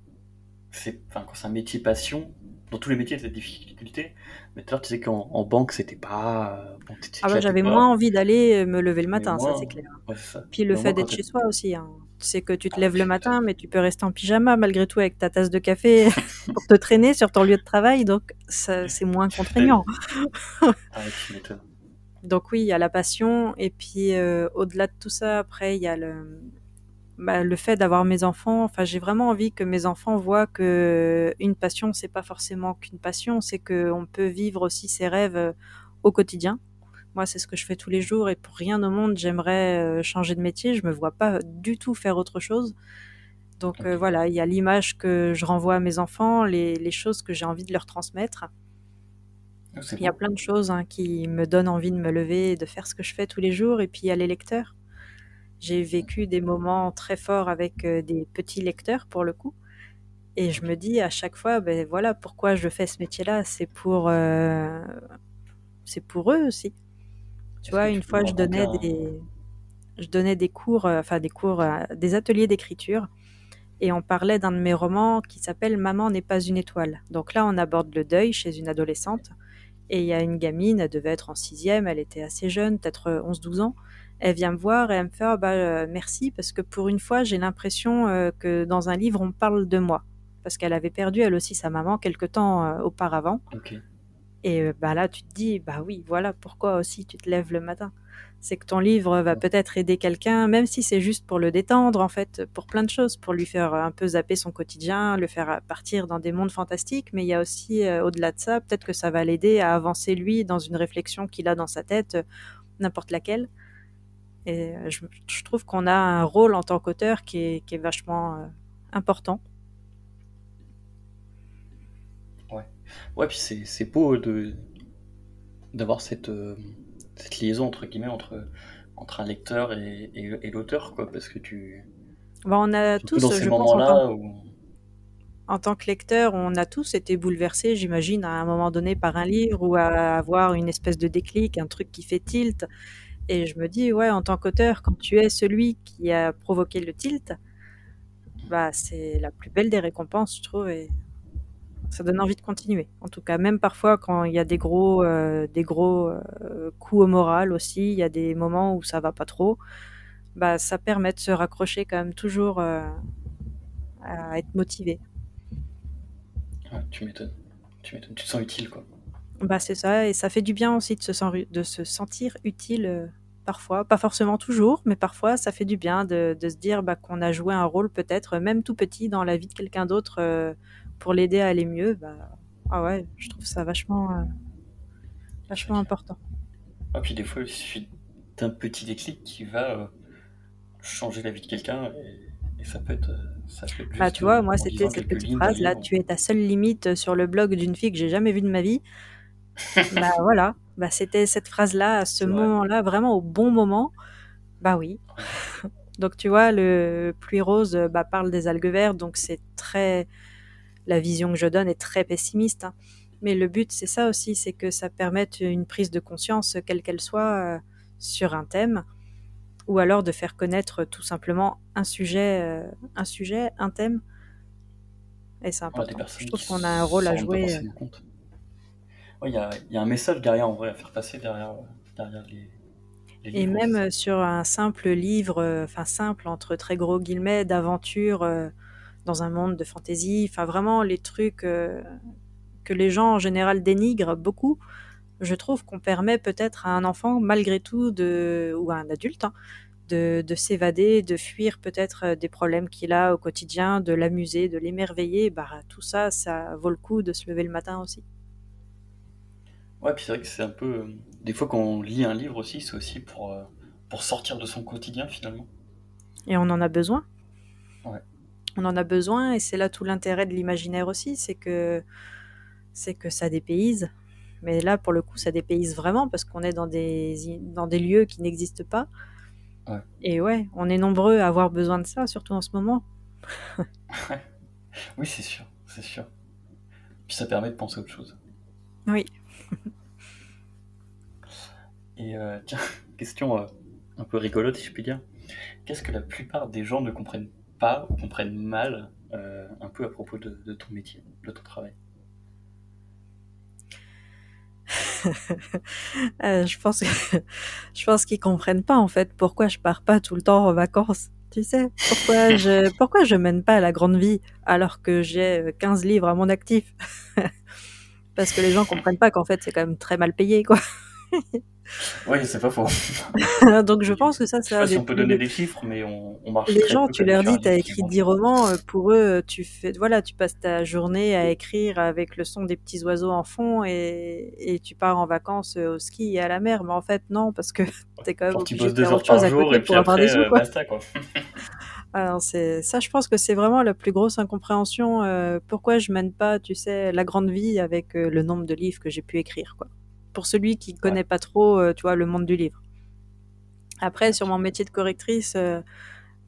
Speaker 1: c'est, enfin, quand c'est un métier passion. Dans tous les métiers, il y a des difficultés. Mais tout à l'heure, tu sais qu'en en banque, c'était pas. euh, Bon,
Speaker 2: Ah bah, j'avais moins envie d'aller me lever le matin, ça c'est clair.
Speaker 1: ouais, c'est ça.
Speaker 2: Puis le fait d'être chez soi aussi. Hein. Tu sais que tu te
Speaker 1: Ah,
Speaker 2: lèves le matin, mais tu peux rester en pyjama malgré tout avec ta tasse de café pour te traîner sur ton lieu de travail, donc ça, c'est moins contraignant.
Speaker 1: Ah.
Speaker 2: Donc oui, il y a la passion, et puis euh, au-delà de tout ça, après, il y a le, bah, le fait d'avoir mes enfants. Enfin, j'ai vraiment envie que mes enfants voient que une passion, c'est pas forcément qu'une passion, c'est qu'on peut vivre aussi ses rêves euh, au quotidien. Moi, c'est ce que je fais tous les jours, et pour rien au monde, j'aimerais euh, changer de métier. Je me vois pas du tout faire autre chose. Donc euh, voilà, il y a l'image que je renvoie à mes enfants, les, les choses que j'ai envie de leur transmettre.
Speaker 1: Ah,
Speaker 2: Il y a plein de choses hein, qui me donnent envie de me lever et de faire ce que je fais tous les jours. Et puis il y a les lecteurs. J'ai vécu des moments très forts avec euh, des petits lecteurs pour le coup. Et je me dis à chaque fois, ben voilà, pourquoi je fais ce métier-là, c'est pour, euh, c'est pour eux aussi. Tu vois, une
Speaker 1: tu
Speaker 2: fois, je donnais
Speaker 1: un...
Speaker 2: des, je donnais des cours, euh, enfin des cours, des ateliers d'écriture, et on parlait d'un de mes romans qui s'appelle Maman n'est pas une étoile. Donc là, on aborde le deuil chez une adolescente, et il y a une gamine, elle devait être en sixième, elle était assez jeune, peut-être euh, 11-12 ans. Elle vient me voir et elle me fait Ah bah, euh, merci parce que pour une fois j'ai l'impression euh, que dans un livre on parle de moi. Parce qu'elle avait perdu elle aussi sa maman quelque temps euh, auparavant. Et bah là tu te dis bah oui voilà pourquoi aussi tu te lèves le matin? C'est que ton livre va
Speaker 1: Ouais.
Speaker 2: peut-être aider quelqu'un même si c'est juste pour le détendre en fait pour plein de choses pour lui faire un peu zapper son quotidien le faire partir dans des mondes fantastiques. Mais il y a aussi au-delà de ça peut-être que ça va l'aider à avancer lui dans une réflexion qu'il a dans sa tête n'importe laquelle et euh, je, je trouve qu'on a un rôle en tant qu'auteur qui est, qui est vachement euh, important.
Speaker 1: Ouais, ouais puis c'est beau d'avoir cette, euh, cette liaison entre guillemets entre, entre un lecteur et, et, l'auteur, quoi, parce que tu.
Speaker 2: Ben, on a tous,
Speaker 1: dans ces je pense, en tant, où...
Speaker 2: en tant, que lecteur, on a tous été bouleversés, j'imagine, à un moment donné par un livre ou à avoir une espèce de déclic, un truc qui fait tilt. Et je me dis, ouais, en tant qu'auteur, quand tu es celui qui a provoqué le tilt, bah, c'est la plus belle des récompenses, je trouve, et ça donne envie de continuer. En tout cas, même parfois quand il y a des gros, euh, des gros euh, coups au moral aussi, il y a des moments où ça va pas trop, bah, ça permet de se raccrocher quand même toujours euh, à être motivé.
Speaker 1: tu m'étonnes. Tu m'étonnes. Tu te sens utile, quoi.
Speaker 2: Bah, c'est ça, et ça fait du bien aussi de se, de se sentir utile parfois, pas forcément toujours, mais parfois ça fait du bien de, de se dire bah, qu'on a joué un rôle peut-être même tout petit dans la vie de quelqu'un d'autre pour l'aider à aller mieux. Bah, ah ouais, je trouve ça vachement, vachement important.
Speaker 1: Ah, puis des fois, il suffit d'un petit déclic qui va changer la vie de quelqu'un et, ça peut être. Ça peut
Speaker 2: bah, tu vois, moi, c'était cette petite phrase là tu es ta seule limite sur le blog d'une fille que j'ai jamais vue de ma vie. Bah voilà, bah, c'était cette phrase-là, à ce moment-là, vraiment au bon moment. Bah oui. donc tu vois, le pluie rose bah, parle des algues vertes, donc c'est très... La vision que je donne est très pessimiste. Hein. Mais le but, c'est ça aussi, c'est que ça permette une prise de conscience, quelle qu'elle soit, euh, sur un thème, ou alors de faire connaître tout simplement un sujet, euh, un sujet, un thème. Et c'est important. je trouve qu'on a un rôle à jouer.
Speaker 1: Il y, a, y, a, un message derrière, en vrai, à faire passer derrière, derrière les,
Speaker 2: les Et même euh, sur un simple livre, euh, enfin simple, entre très gros guillemets, d'aventure euh, dans un monde de fantaisie, enfin vraiment les trucs que les gens en général dénigrent beaucoup, je trouve qu'on permet peut-être à un enfant, malgré tout, de, ou à un adulte, hein, de, de s'évader, de fuir peut-être des problèmes qu'il a au quotidien, de l'amuser, de l'émerveiller. Bah, tout ça, ça vaut le coup de se lever le matin aussi.
Speaker 1: Ouais, puis c'est vrai que c'est un peu. Euh, des fois, quand on lit un livre aussi, c'est aussi pour, euh, pour sortir de son quotidien finalement.
Speaker 2: Et on en a besoin.
Speaker 1: Ouais.
Speaker 2: On en a besoin, et c'est là tout l'intérêt de l'imaginaire aussi, c'est que, c'est que ça dépayse. Mais là, pour le coup, ça dépayse vraiment parce qu'on est dans des, dans des lieux qui n'existent pas.
Speaker 1: Ouais.
Speaker 2: Et ouais, on est nombreux à avoir besoin de ça, surtout en ce moment.
Speaker 1: oui, c'est sûr, c'est sûr. Puis ça permet de penser à autre chose.
Speaker 2: Oui.
Speaker 1: Et euh, tiens, question euh, un peu rigolote, si je puis dire. Qu'est-ce que la plupart des gens ne comprennent pas ou comprennent mal euh, un peu à propos de, ton métier, de ton travail?
Speaker 2: Je pense je pense qu'ils comprennent pas en fait pourquoi je pars pas tout le temps en vacances. Tu sais, pourquoi je pourquoi je mène pas la grande vie alors que j'ai 15 livres à mon actif? Parce que les gens comprennent pas qu'en fait c'est quand même très mal payé quoi.
Speaker 1: Oui, c'est pas faux.
Speaker 2: Donc je pense que ça,
Speaker 1: ça. Je sais pas si on peut donner des chiffres, mais on, on marche.
Speaker 2: Les gens, tu leur dis, tu as écrit 10 romans, euh, pour eux, tu fais, voilà, tu passes ta journée à écrire avec le son des petits oiseaux en fond et, et tu pars en vacances euh, au ski et à la mer. Mais en fait, non, parce que tu es quand même obligé de faire autre chose à côté pour avoir des sous, quoi. Basta, quoi. Alors c'est ça, je pense que c'est vraiment la plus grosse incompréhension. Euh, pourquoi je mène pas, tu sais, la grande vie avec euh, le nombre de livres que j'ai pu écrire, quoi. Pour celui qui connaît pas trop, euh, tu vois, le monde du livre. Après, sur mon métier de correctrice,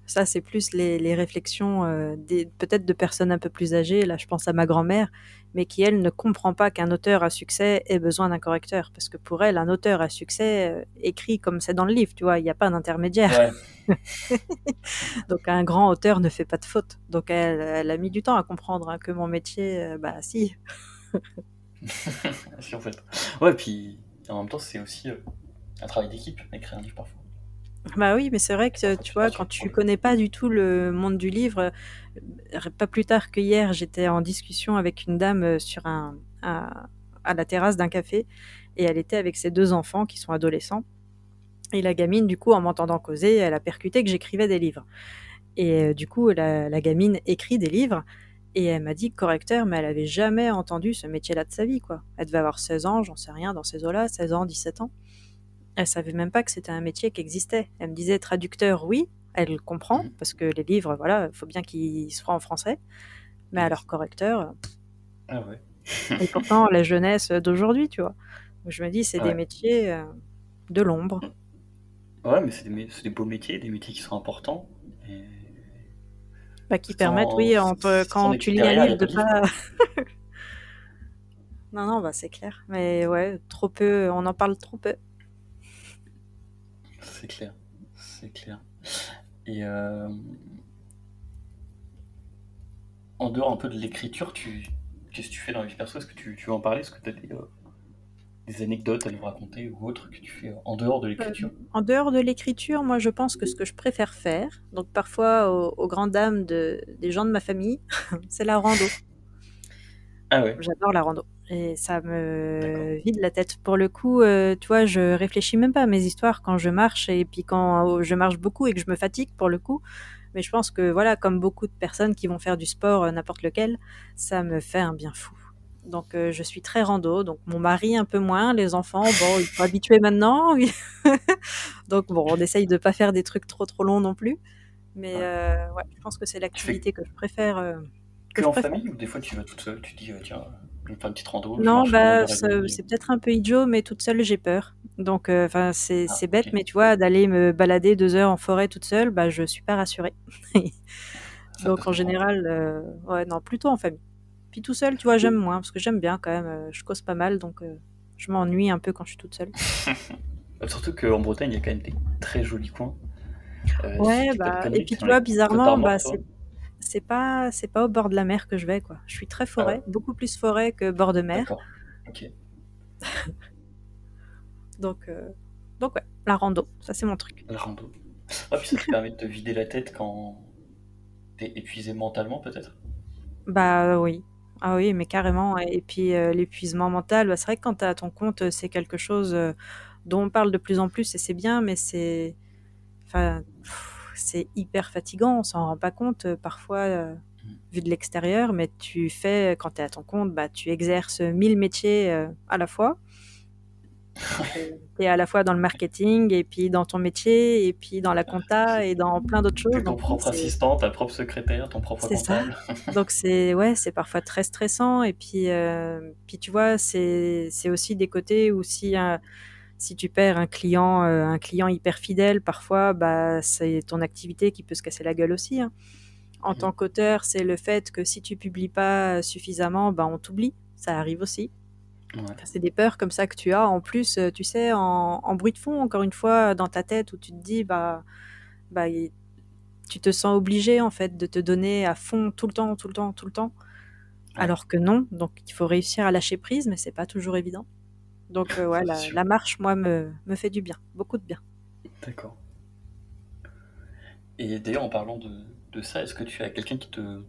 Speaker 2: ça, c'est plus les, réflexions euh, peut-être de personnes un peu plus âgées. Là, je pense à ma grand-mère, mais qui, elle, ne comprend pas qu'un auteur à succès ait besoin d'un correcteur. Parce que pour elle, un auteur à succès euh, écrit comme c'est dans le livre, tu vois, il n'y a pas d'intermédiaire. Donc, un grand auteur ne fait pas de faute. Donc, elle, a mis du temps à comprendre hein, que mon métier, euh, bah, si.
Speaker 1: si, en fait. Ouais, puis en même temps, c'est aussi un travail d'équipe, écrire un livre parfois.
Speaker 2: Bah oui, mais c'est vrai que tu vois, quand tu connais pas du tout le monde du livre, euh, pas plus tard que hier, j'étais en discussion avec une dame euh, sur un, à, la terrasse d'un café et elle était avec ses deux enfants qui sont adolescents. Et la gamine, du coup, en m'entendant causer, elle a percuté que j'écrivais des livres. Et euh, du coup, la, la, gamine écrit des livres et elle m'a dit correcteur, mais elle avait jamais entendu ce métier-là de sa vie, quoi. Elle devait avoir 16 ans, j'en sais rien, dans ces eaux-là, 16 ans, 17 ans. Elle savait même pas que c'était un métier qui existait. Elle me disait traducteur, oui, elle comprend, mmh. parce que les livres, voilà, il faut bien qu'ils soient en français. Mais alors correcteur.
Speaker 1: Ah ouais.
Speaker 2: Et pourtant, la jeunesse d'aujourd'hui, tu vois. Je me dis, c'est des métiers euh, de l'ombre.
Speaker 1: Ouais, mais c'est des, des, beaux métiers, des métiers qui sont importants.
Speaker 2: Bah, qui permettent, oui, entre, quand tu lis un livre, de pas. non, non, bah, c'est clair. Mais ouais, trop peu, on en parle trop peu.
Speaker 1: C'est clair, c'est clair. Et euh, en dehors un peu de l'écriture, tu... qu'est-ce que tu fais dans la vie perso? Est-ce que tu, tu, veux en parler? Est-ce que tu as des, euh, des, anecdotes à nous raconter ou autres que tu fais en dehors de euh, l'écriture
Speaker 2: En dehors de l'écriture, moi je pense que ce que je préfère faire, donc parfois aux, grandes dames de, des gens de ma famille, c'est la rando.
Speaker 1: Ah ouais
Speaker 2: J'adore la rando. Et ça me vide la tête. Pour le coup, euh, tu vois, je réfléchis même pas à mes histoires quand je marche et puis quand je marche beaucoup et que je me fatigue pour le coup. Mais je pense que voilà, comme beaucoup de personnes qui vont faire du sport, euh, n'importe lequel, ça me fait un bien fou. Donc euh, je suis très rando. Donc mon mari un peu moins, les enfants, bon, ils sont habitués maintenant. donc bon, on essaye de pas faire des trucs trop trop longs non plus. Mais ouais, je pense que c'est l'activité que je préfère.
Speaker 1: que, en famille ou des fois tu vas toute seule, tu dis tiens une petite rando
Speaker 2: Non, bah, c'est peut-être un peu idiot, mais toute seule, j'ai peur. Donc, euh, enfin, c'est ah, bête, mais tu vois, d'aller me balader deux heures en forêt toute seule, bah, je suis pas rassurée. Donc, en général, euh, ouais, non, plutôt en famille. Puis tout seul, tu vois, j'aime moins, parce que j'aime bien quand même, euh, je cause pas mal, donc je m'ennuie un peu quand je suis toute seule.
Speaker 1: Surtout qu'en Bretagne, il y a quand même des très jolis coins.
Speaker 2: ouais, bah, et puis tu vois, bizarrement, bah, c'est c'est pas c'est pas au bord de la mer que je vais quoi. Je suis très forêt, ah beaucoup plus forêt que bord de mer.
Speaker 1: Ok.
Speaker 2: donc euh, donc ouais, la rando, ça c'est mon truc.
Speaker 1: La rando. Ah puis ça te permet de te vider la tête quand t'es épuisé mentalement peut-être?
Speaker 2: Bah oui. Ah oui, mais carrément. Et puis euh, l'épuisement mental, bah, c'est vrai que quand t'es à ton compte, c'est quelque chose euh, dont on parle de plus en plus et c'est bien, mais c'est enfin c'est hyper fatigant, on s'en rend pas compte euh, parfois euh, mm. vu de l'extérieur, mais tu fais, quand tu es à ton compte, bah, tu exerces mille métiers euh, à la fois. Tu es à la fois dans le marketing, et puis dans ton métier, et puis dans la compta, et dans plein d'autres choses.
Speaker 1: Ton propre assistant, ta propre secrétaire, ton propre comptable.
Speaker 2: Donc c'est ouais, c'est parfois très stressant, et puis, puis tu vois, c'est aussi des côtés où si si tu perds un client, euh, un client hyper fidèle, parfois, bah, c'est ton activité qui peut se casser la gueule aussi. Hein. En tant qu'auteur, c'est le fait que si tu publies pas suffisamment, bah, on t'oublie. Ça arrive aussi. C'est des peurs comme ça que tu as. En plus, euh, tu sais, en, bruit de fond, encore une fois, dans ta tête, où tu te dis, bah, bah, tu te sens obligé en fait de te donner à fond tout le temps, tout le temps, tout le temps. Alors que non. Donc, il faut réussir à lâcher prise, mais c'est pas toujours évident. Donc euh, ouais, la, marche, moi, me, me, fait du bien, beaucoup de bien.
Speaker 1: D'accord. Et d'ailleurs, en parlant de, de ça, est-ce que tu as quelqu'un qui te...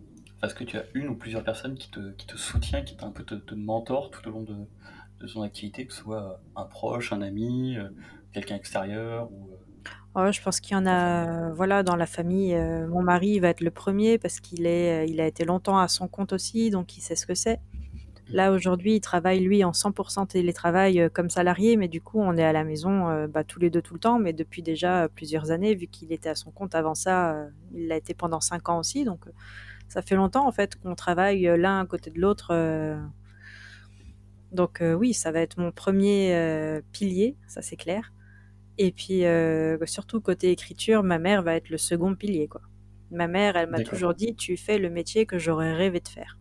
Speaker 1: Est-ce que tu as une ou plusieurs personnes qui te, qui soutient, qui un peu te, te mentor tout au long de, son activité, que ce soit un proche, un ami, euh, quelqu'un extérieur ou...
Speaker 2: Oh, je pense qu'il y en a, voilà, dans la famille. mon mari va être le premier parce qu'il est, il a été longtemps à son compte aussi, donc il sait ce que c'est. Là, aujourd'hui, il travaille, lui, en 100% télétravail euh, comme salarié, mais du coup, on est à la maison euh, bah, tous les deux tout le temps, mais depuis déjà plusieurs années, vu qu'il était à son compte avant ça, euh, il l'a été pendant cinq ans aussi, donc ça fait longtemps, en fait, qu'on travaille l'un à côté de l'autre. Donc oui, ça va être mon premier pilier, ça c'est clair. Et puis, surtout côté écriture, ma mère va être le second pilier, quoi. Ma mère, elle m'a toujours dit, tu fais le métier que j'aurais rêvé de faire.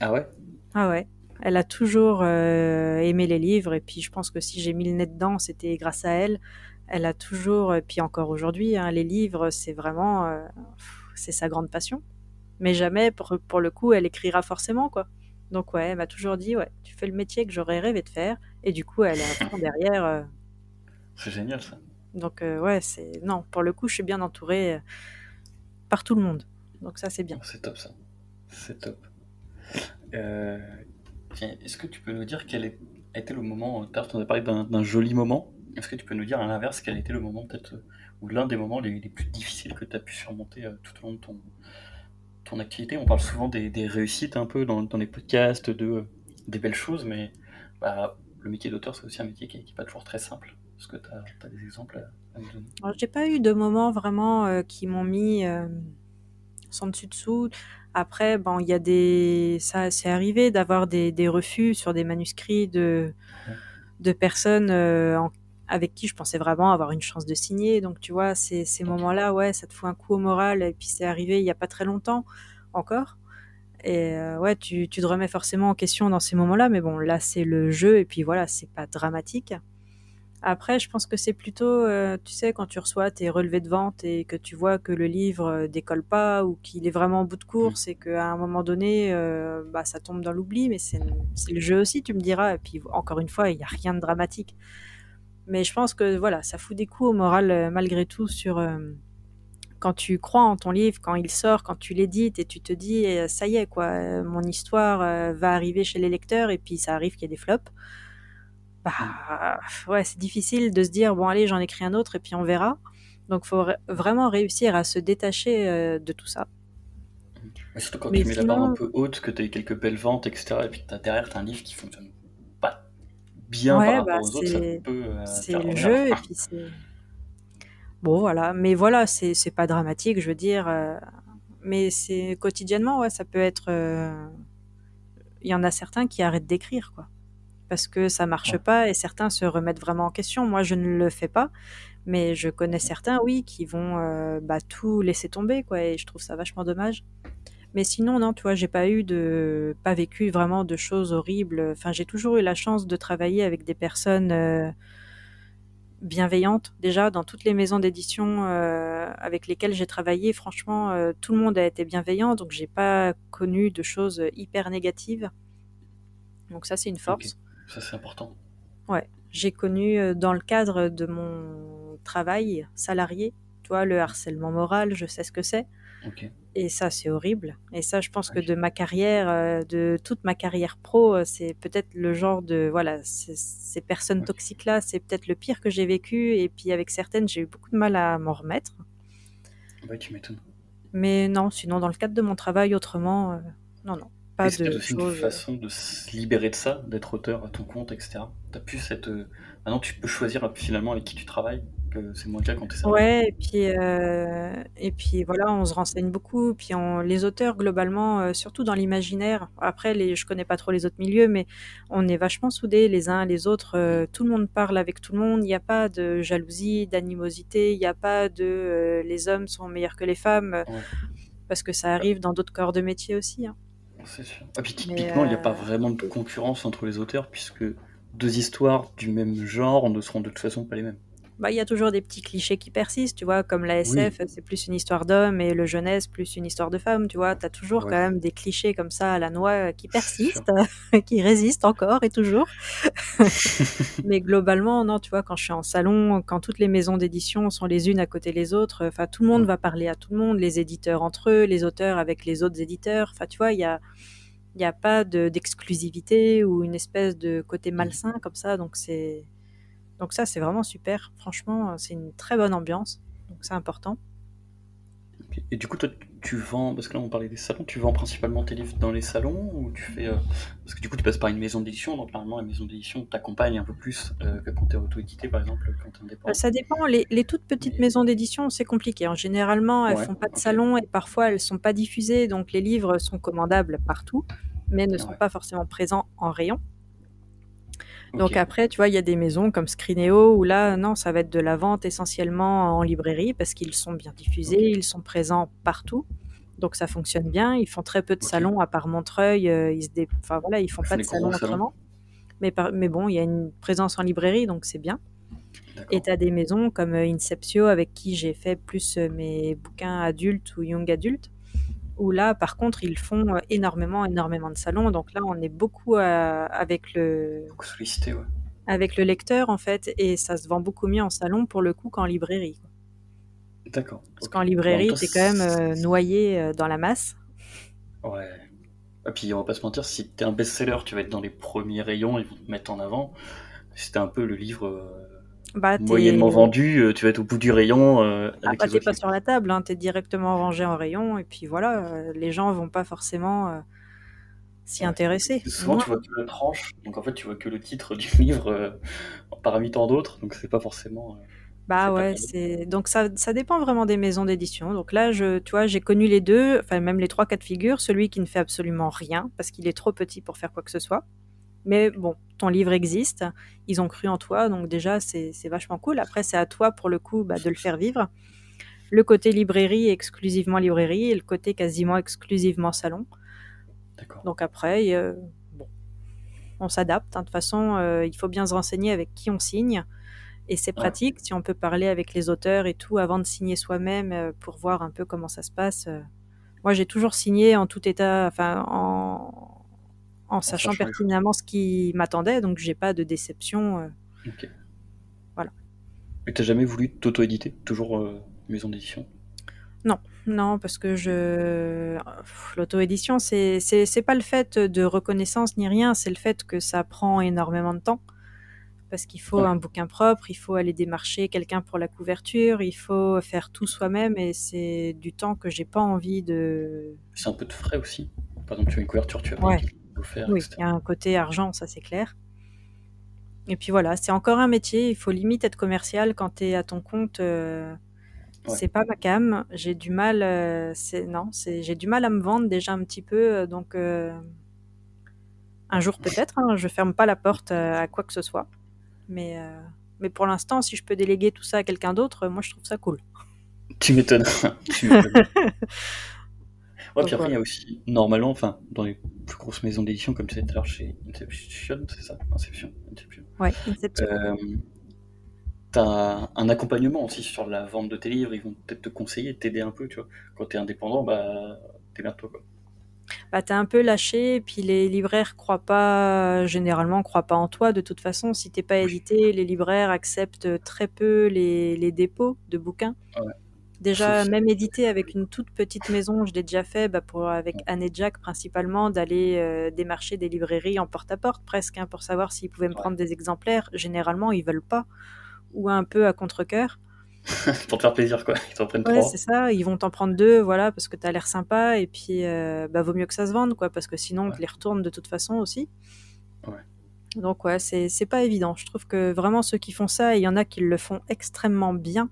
Speaker 1: Ah ouais?
Speaker 2: Ah ouais. Elle a toujours euh, aimé les livres et puis je pense que si j'ai mis le nez dedans, c'était grâce à elle. Elle a toujours, et puis encore aujourd'hui, hein, les livres, c'est vraiment, euh, c'est sa grande passion. Mais jamais, pour, pour, le coup, elle écrira forcément, quoi. Donc ouais, elle m'a toujours dit, ouais, tu fais le métier que j'aurais rêvé de faire. Et du coup, elle est un derrière. Euh.
Speaker 1: C'est génial, ça.
Speaker 2: Donc ouais, c'est... Non, pour le coup, je suis bien entourée par tout le monde. Donc ça, c'est bien.
Speaker 1: C'est top, ça. C'est top. Euh, est-ce que tu peux nous dire quel a été le moment, tu as parlé d'un joli moment, est-ce que tu peux nous dire à l'inverse quel a été le moment peut-être, ou l'un des moments les, plus difficiles que tu as pu surmonter euh, tout au long de ton, ton activité On parle souvent des, réussites un peu dans, les podcasts, de, des belles choses, mais bah, le métier d'auteur c'est aussi un métier qui n'est pas toujours très simple. Est-ce que tu as, des exemples à, nous donner?
Speaker 2: J'ai pas eu de moments vraiment euh, qui m'ont mis... Euh, sans dessus-dessous. Après, bon, il y a des, ça, c'est arrivé d'avoir des, des refus sur des manuscrits de, de personnes euh, en- avec qui je pensais vraiment avoir une chance de signer. Donc, tu vois, ces, ces moments-là, ouais, ça te fout un coup au moral. Et puis, c'est arrivé il y a pas très longtemps encore. Et euh, ouais, tu, tu te remets forcément en question dans ces moments-là. Mais bon, là, c'est le jeu. Et puis voilà, c'est pas dramatique. Après, je pense que c'est plutôt, euh, tu sais, quand tu reçois tes relevés de vente et que tu vois que le livre euh, décolle pas ou qu'il est vraiment en bout de course et qu'à un moment donné, euh, bah, ça tombe dans l'oubli, mais c'est le jeu aussi, tu me diras. Et puis, encore une fois, il n'y a rien de dramatique. Mais je pense que voilà, ça fout des coups au moral euh, malgré tout sur euh, quand tu crois en ton livre, quand il sort, quand tu l'édites et tu te dis, eh, ça y est, quoi, euh, mon histoire va arriver chez les lecteurs et puis ça arrive qu'il y ait des flops bah ouais, c'est difficile de se dire bon allez, j'en écris un autre et puis on verra. Donc faut vraiment réussir à se détacher de tout ça.
Speaker 1: Mais surtout quand
Speaker 2: Mais
Speaker 1: tu mets la barre un peu haute, que tu as eu quelques belles ventes, etc. Et puis t'as derrière, tu as un livre qui fonctionne bien par
Speaker 2: ouais, bah
Speaker 1: rapport aux autres, ça
Speaker 2: c'est
Speaker 1: peut euh,
Speaker 2: c'est le jeu et puis c'est bon voilà. Mais voilà, c'est c'est pas dramatique, je veux dire. euh, mais c'est quotidiennement, ouais, ça peut être. euh, Il y en a certains qui arrêtent d'écrire quoi, parce que ça marche
Speaker 1: Ouais.
Speaker 2: pas et certains se remettent vraiment en question. Moi, je ne le fais pas, mais je connais certains, oui, qui vont bah, tout laisser tomber quoi, et je trouve ça vachement dommage. Mais sinon, non, tu vois, j'ai pas eu de, pas vécu vraiment de choses horribles. Enfin, j'ai toujours eu la chance de travailler avec des personnes euh, bienveillantes. Déjà, dans toutes les maisons d'édition euh, avec lesquelles j'ai travaillé, franchement, euh, tout le monde a été bienveillant, donc j'ai pas connu de choses hyper négatives. Donc ça, c'est une force.
Speaker 1: ça c'est important.
Speaker 2: Ouais, j'ai connu dans le cadre de mon travail salarié, tu vois, le harcèlement moral, je sais ce que c'est. Et ça, c'est horrible. Et ça, je pense que de ma carrière, euh, de toute ma carrière pro, euh, c'est peut-être le genre de, voilà, ces personnes toxiques-là, c'est peut-être le pire que j'ai vécu. Et puis avec certaines, j'ai eu beaucoup de mal à m'en remettre.
Speaker 1: Ouais, tu m'étonnes.
Speaker 2: Mais non, sinon, dans le cadre de mon travail, autrement, euh, non, non, pas
Speaker 1: c'est une
Speaker 2: choses.
Speaker 1: façon de se libérer de ça, d'être auteur à ton compte, etc. T'as plus cette. euh, Maintenant, tu peux choisir euh, finalement avec qui tu travailles, que c'est moins le cas quand salarié.
Speaker 2: Ouais, et puis, euh, et puis voilà, on se renseigne beaucoup. Puis on, les auteurs, globalement, euh, surtout dans l'imaginaire, après, les, je connais pas trop les autres milieux, mais on est vachement soudés les uns les autres. euh, tout le monde parle avec tout le monde. Il n'y a pas de jalousie, d'animosité. Il n'y a pas de euh, les hommes sont meilleurs que les femmes, euh,
Speaker 1: Ouais.
Speaker 2: parce que ça arrive dans d'autres corps de métier aussi. hein.
Speaker 1: C'est sûr. Et puis
Speaker 2: Mais
Speaker 1: typiquement, il n'y a pas
Speaker 2: euh,
Speaker 1: vraiment de concurrence entre les auteurs, puisque deux histoires du même genre ne seront de toute façon pas les mêmes.
Speaker 2: Bah, il y a toujours des petits clichés qui persistent, tu vois, comme la
Speaker 1: Oui,
Speaker 2: SF, c'est plus une histoire d'homme et le jeunesse plus une histoire de femme, tu vois. Tu as toujours quand même des clichés comme ça à la noix qui
Speaker 1: c'est sûr.
Speaker 2: persistent, qui résistent encore et toujours. Mais globalement, non, tu vois, quand je suis en salon, quand toutes les maisons d'édition sont les unes à côté des autres, enfin, tout le monde
Speaker 1: Ouais.
Speaker 2: va parler à tout le monde, les éditeurs entre eux, les auteurs avec les autres éditeurs. Enfin, tu vois, il y a, il y a pas de- d'exclusivité ou une espèce de côté
Speaker 1: Mhm.
Speaker 2: malsain comme ça. Donc, c'est, donc ça, c'est vraiment super. Franchement, c'est une très bonne ambiance. Donc, c'est important.
Speaker 1: Et du coup, toi, tu vends, parce que là on parlait des salons, tu vends principalement tes livres dans les salons ou tu fais. euh, Parce que du coup, tu passes par une maison d'édition, donc normalement la maison d'édition t'accompagne un peu plus euh, que quand t'es auto-édité, par exemple, quand
Speaker 2: Euh,
Speaker 1: indépendant?
Speaker 2: Ça dépend. Les, les toutes petites
Speaker 1: Mais
Speaker 2: maisons d'édition, c'est compliqué. hein. Généralement, elles
Speaker 1: ouais,
Speaker 2: font pas de salon et parfois elles sont pas diffusées. Donc, les livres sont commandables partout, mais ne sont
Speaker 1: Ouais,
Speaker 2: pas forcément présents en rayon. Donc après, tu vois, il y a des maisons comme Scrineo où là, non, ça va être de la vente essentiellement en librairie parce qu'ils sont bien diffusés, ils sont présents partout. Donc ça fonctionne bien. Ils font très peu de salons à part Montreuil. euh, ils se dé... enfin voilà, ils font
Speaker 1: Ils
Speaker 2: pas
Speaker 1: font
Speaker 2: de salons autrement. Mais, par... mais bon, il y a une présence en librairie, donc c'est bien. Et tu as des maisons comme euh, Inceptio avec qui j'ai fait plus euh, mes bouquins adultes ou young adultes. Où là, par contre, ils font euh, énormément, énormément de salons. Donc là, on est beaucoup euh, avec le
Speaker 1: Beaucoup sollicité, ouais.
Speaker 2: avec le lecteur en fait, et ça se vend beaucoup mieux en salon pour le coup qu'en librairie.
Speaker 1: D'accord,
Speaker 2: Parce qu'en librairie, t'es quand même euh, noyé euh, dans la masse.
Speaker 1: Ouais. Et puis on va pas se mentir, si t'es un best-seller, tu vas être dans les premiers rayons, ils vont te mettre en avant. T'es un peu le livre euh,
Speaker 2: Bah,
Speaker 1: moyennement vendu, euh, tu vas être au bout du rayon euh,
Speaker 2: ah,
Speaker 1: avec
Speaker 2: bah, t'es pas
Speaker 1: livres.
Speaker 2: sur la table, hein, t'es directement rangé en rayon, et puis voilà, euh, les gens vont pas forcément euh, s'y
Speaker 1: Ouais.
Speaker 2: intéresser.
Speaker 1: Souvent, tu vois que la tranche, donc en fait, tu vois que le titre du livre parmi tant d'autres, donc c'est pas forcément.
Speaker 2: Bah ouais, c'est donc ça, ça dépend vraiment des maisons d'édition. Donc là, je, tu vois, j'ai connu les deux, enfin même les trois cas de figure. Celui qui ne fait absolument rien parce qu'il est trop petit pour faire quoi que ce soit. Mais bon, ton livre existe, ils ont cru en toi, donc déjà c'est vachement cool. Après, c'est à toi pour le coup bah, de le faire vivre. Le côté librairie exclusivement librairie et le côté quasiment exclusivement salon. Donc après, euh, bon, on s'adapte. Hein. De toute façon, euh, il faut bien se renseigner avec qui on signe. Et c'est pratique si on peut parler avec les auteurs et tout avant de signer soi-même euh, pour voir un peu comment ça se passe. Moi, j'ai toujours signé en tout état, enfin en, en sachant pertinemment ce qui m'attendait, donc j'ai pas de déception.
Speaker 1: Ok.
Speaker 2: Voilà.
Speaker 1: Mais t'as jamais voulu t'auto-éditer Toujours maison d'édition?
Speaker 2: Non, non, parce que je l'auto-édition, c'est c'est pas le fait de reconnaissance ni rien, c'est le fait que ça prend énormément de temps. Parce qu'il faut un bouquin propre, il faut aller démarcher quelqu'un pour la couverture, il faut faire tout soi-même et c'est du temps que j'ai pas envie de.
Speaker 1: C'est un peu de frais aussi. Par exemple, tu as une couverture, tu as ouais. Faire.
Speaker 2: Oui, il y a un côté argent, ça c'est clair. Et puis voilà, c'est encore un métier, il faut limite être commercial quand tu es à ton compte. Euh, c'est pas ma cam. J'ai du mal. Euh, c'est non, c'est j'ai du mal à me vendre déjà un petit peu. Euh, donc euh, un jour peut-être. Hein, je ferme pas la porte à quoi que ce soit. Mais mais pour l'instant, si je peux déléguer tout ça à quelqu'un d'autre, moi je trouve ça cool.
Speaker 1: Tu m'étonnes. ouais, puis après, il y a aussi, normalement, enfin, dans les plus grosses maisons d'édition, comme tu disais tout à l'heure chez Inception, c'est ça Inception.
Speaker 2: Inception. Ouais, Inception
Speaker 1: tu as un accompagnement aussi sur la vente de tes livres, ils vont peut-être te conseiller, t'aider un peu, tu vois. Quand tu es indépendant, bah, t'es là toi, quoi.
Speaker 2: Bah, t'es un peu lâché, et puis les libraires croient pas, généralement, croient pas en toi. De toute façon, si t'es pas édité, les libraires acceptent très peu les, les dépôts de bouquins. Déjà, même édité avec une toute petite maison, je l'ai déjà fait, bah, pour, avec Anne et Jack principalement, d'aller euh, démarcher des librairies en porte-à-porte presque, hein, pour savoir s'ils pouvaient me prendre des exemplaires. Généralement, ils veulent pas ou un peu à contre-coeur.
Speaker 1: pour te faire plaisir, quoi. Ils t'en prennent
Speaker 2: ouais, c'est ça. Ils vont t'en prendre deux, voilà, parce que t'as l'air sympa. Et puis, euh, bah, vaut mieux que ça se vende, quoi, parce que sinon, on te les retourne de toute façon aussi.
Speaker 1: Ouais.
Speaker 2: Donc, ouais, c'est, c'est pas évident. Je trouve que vraiment, ceux qui font ça, il y en a qui le font extrêmement bien.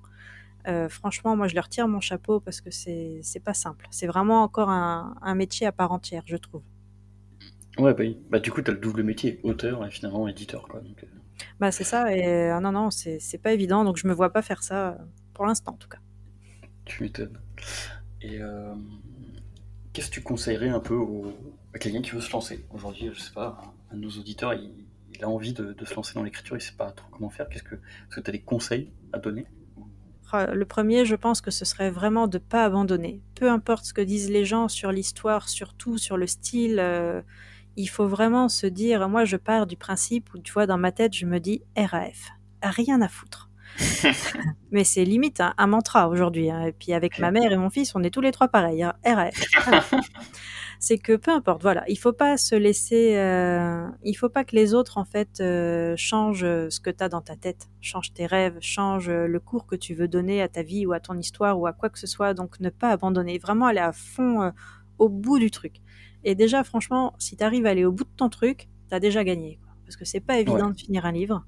Speaker 2: Euh, franchement, moi, je leur tire mon chapeau parce que c'est, pas simple. C'est vraiment encore un, un métier à part entière, je trouve.
Speaker 1: Ouais, bah, oui. bah du coup, tu as le double métier, auteur et finalement éditeur. Quoi, donc, euh.
Speaker 2: Bah, c'est ça, et ah non, non, c'est pas évident, donc je me vois pas faire ça, euh, pour l'instant en tout cas.
Speaker 1: Tu m'étonnes. Et euh, qu'est-ce que tu conseillerais un peu à quelqu'un qui veut se lancer? Aujourd'hui, je sais pas, un de nos auditeurs, il, a envie de, se lancer dans l'écriture, il sait pas trop comment faire. Qu'est-ce que, est-ce que tu as des conseils à donner?
Speaker 2: Le premier, je pense que ce serait vraiment de pas abandonner. Peu importe ce que disent les gens sur l'histoire, surtout sur le style. Euh, il faut vraiment se dire, moi je pars du principe où tu vois dans ma tête je me dis RAF, rien à foutre. Mais c'est limite un, mantra aujourd'hui. Hein. Et puis avec ma mère et mon fils, on est tous les trois pareils. Hein. RAF. c'est que peu importe. Voilà, il faut pas se laisser. Euh, il faut pas que les autres en fait euh, changent ce que tu as dans ta tête, changent tes rêves, changent le cours que tu veux donner à ta vie ou à ton histoire ou à quoi que ce soit. Donc ne pas abandonner. Vraiment aller à fond euh, au bout du truc. Et déjà, franchement, si tu arrives à aller au bout de ton truc, tu as déjà gagné. Parce que c'est pas évident de finir un livre.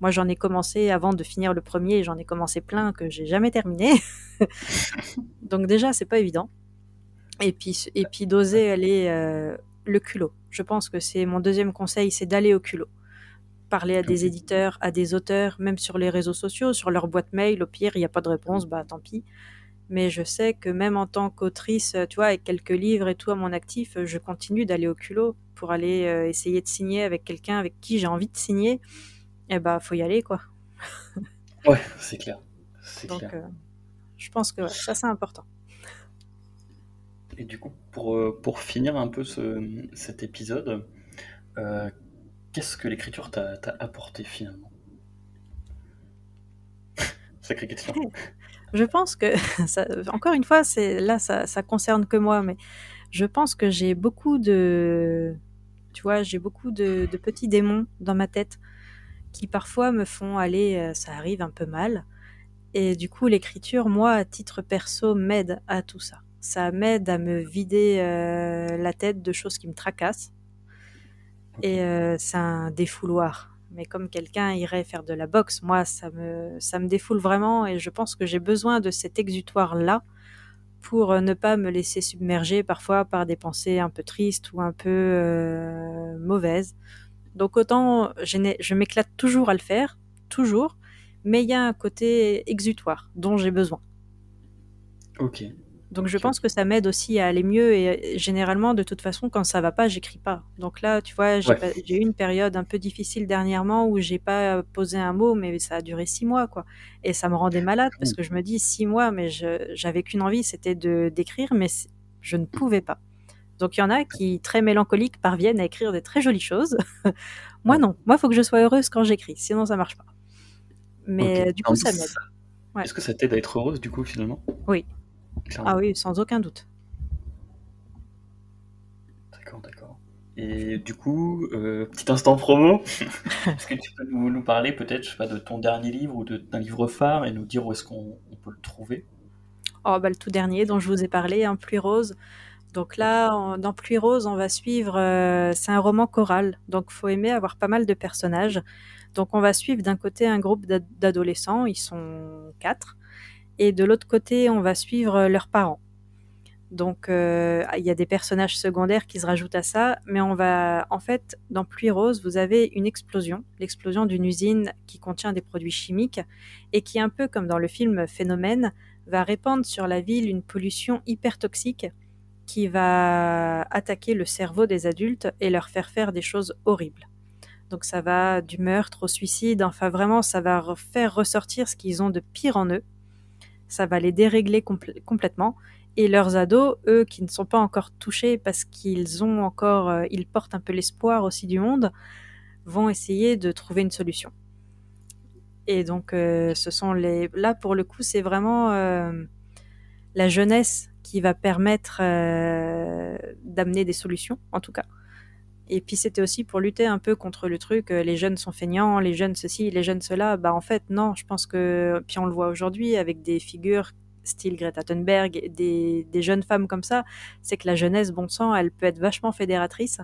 Speaker 2: Moi, j'en ai commencé avant de finir le premier, j'en ai commencé plein que j'ai jamais terminé. Donc déjà, c'est pas évident. Et puis, et puis d'oser aller euh, le culot. Je pense que c'est mon deuxième conseil, c'est d'aller au culot. Parler à des éditeurs, à des auteurs, même sur les réseaux sociaux, sur leur boîte mail. Au pire, il n'y a pas de réponse, bah tant pis mais je sais que même en tant qu'autrice, tu vois, avec quelques livres et tout à mon actif, je continue d'aller au culot pour aller euh, essayer de signer avec quelqu'un avec qui j'ai envie de signer. Et eh bah, faut y aller, quoi.
Speaker 1: ouais, c'est clair.
Speaker 2: Donc, clair. Euh, je pense que ça, c'est important.
Speaker 1: Et du coup, pour, euh, pour finir un peu ce, cet épisode, qu'est-ce que l'écriture t'a apporté finalement? Sacrée question.
Speaker 2: Je pense que, encore une fois, là, ça, ça concerne que moi, mais je pense que j'ai beaucoup de, tu vois, j'ai beaucoup de, de, petits démons dans ma tête qui parfois me font aller, euh, ça arrive un peu mal. Et du coup, l'écriture, moi, à titre perso, m'aide à tout ça. Ça m'aide à me vider euh, la tête de choses qui me tracassent. Et euh, c'est un défouloir Mais comme quelqu'un irait faire de la boxe, moi, ça me, ça me défoule vraiment et je pense que j'ai besoin de cet exutoire-là pour ne pas me laisser submerger parfois par des pensées un peu tristes ou un peu euh, mauvaises. Donc autant je m'éclate toujours à le faire, toujours, mais il y a un côté exutoire dont j'ai besoin.
Speaker 1: Ok.
Speaker 2: Donc je pense que ça m'aide aussi à aller mieux et généralement de toute façon quand ça va pas j'écris pas. Donc là tu vois j'ai eu une période un peu difficile dernièrement où j'ai pas posé un mot mais ça a duré six mois quoi et ça me rendait malade parce que je me dis six mois mais j'avais qu'une envie c'était de d'écrire mais je ne pouvais pas. Donc il y en a qui très mélancoliques parviennent à écrire des très jolies choses. moi non, moi il faut que je sois heureuse quand j'écris sinon ça marche pas. Mais du coup ça m'aide.
Speaker 1: Est-ce que ça t'aide à être heureuse du coup finalement?
Speaker 2: Oui. Ah oui, sans aucun doute.
Speaker 1: D'accord, d'accord. Et du coup, euh, petit instant promo, est-ce que tu peux nous, parler peut-être, je sais pas, de ton dernier livre ou d'un livre phare et nous dire où est-ce qu'on peut le trouver?
Speaker 2: Oh, bah, le tout dernier dont je vous ai parlé, un Pluie Rose. Donc là, dans Pluie Rose, on va suivre, euh, c'est un roman choral, donc faut aimer avoir pas mal de personnages. Donc on va suivre d'un côté un groupe d'adolescents, ils sont quatre, et de l'autre côté, on va suivre euh, leurs parents. Donc, euh, il y a des personnages secondaires qui se rajoutent à ça, mais on va, en fait, dans Pluie Rose, vous avez une explosion, l'explosion d'une usine qui contient des produits chimiques et qui, un peu comme dans le film Phénomène, va répandre sur la ville une pollution hyper toxique qui va attaquer le cerveau des adultes et leur faire faire des choses horribles. Donc ça va du meurtre au suicide, enfin vraiment ça va faire ressortir ce qu'ils ont de pire en eux ça va les dérégler complètement. Et leurs ados, eux, qui ne sont pas encore touchés parce qu'ils ont encore, euh, ils portent un peu l'espoir aussi du monde, vont essayer de trouver une solution. Et donc, euh, ce sont les, là pour le coup, c'est vraiment euh, la jeunesse qui va permettre d'amener des solutions, en tout cas. Et puis c'était aussi pour lutter un peu contre le truc, euh, les jeunes sont feignants, les jeunes ceci, les jeunes cela. Bah en fait non, je pense que, puis on le voit aujourd'hui avec des figures style Greta Thunberg, des, des jeunes femmes comme ça, c'est que la jeunesse, bon sang, elle peut être vachement fédératrice.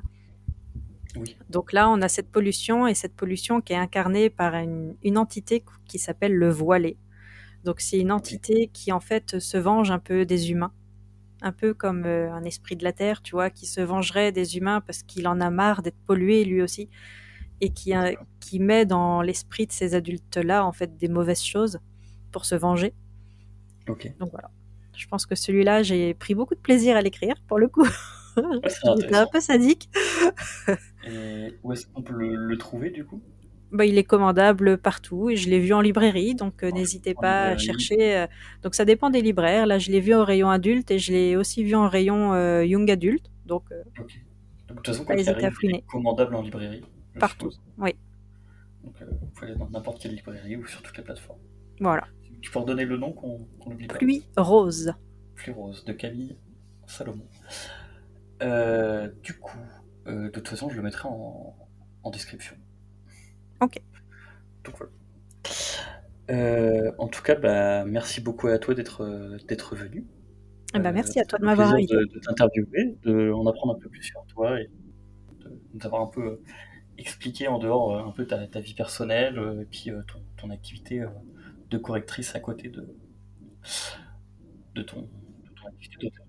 Speaker 1: Oui.
Speaker 2: Donc là, on a cette pollution et cette pollution qui est incarnée par une, une entité qui s'appelle le voilé. Donc c'est une entité qui en fait se venge un peu des humains un peu comme euh, un esprit de la Terre, tu vois, qui se vengerait des humains parce qu'il en a marre d'être pollué lui aussi, et qui, qui met dans l'esprit de ces adultes-là, en fait, des mauvaises choses pour se venger.
Speaker 1: Ok.
Speaker 2: Donc voilà. Je pense que celui-là, j'ai pris beaucoup de plaisir à l'écrire, pour le coup. J'étais un peu sadique.
Speaker 1: et où est-ce qu'on peut le trouver, du coup?
Speaker 2: Bah, il est commandable partout et je l'ai vu en librairie, donc euh, n'hésitez pas à chercher. Euh, donc ça dépend des libraires. Là, je l'ai vu au rayon adulte et je l'ai aussi vu en rayon euh, young adulte. Donc,
Speaker 1: de toute façon, quand il est commandable en librairie.
Speaker 2: Partout, oui.
Speaker 1: Donc vous pouvez aller dans n'importe quelle librairie ou sur toutes les plateformes.
Speaker 2: Voilà.
Speaker 1: Tu peux redonner le nom qu'on oublie pas.
Speaker 2: Pluie rose.
Speaker 1: Pluie rose de Camille Salomon. du coup, de toute façon, je le mettrai en description.
Speaker 2: Ok.
Speaker 1: Euh, en tout cas, bah, merci beaucoup à toi d'être d'être venu.
Speaker 2: Eh ben, merci à toi de m'avoir invité.
Speaker 1: De, de t'interviewer, d'en apprendre un peu plus sur toi et de nous avoir un peu expliqué en dehors euh, un peu ta, vie personnelle euh, et puis ton, activité de correctrice à côté de, de, ton, activité d'auteur.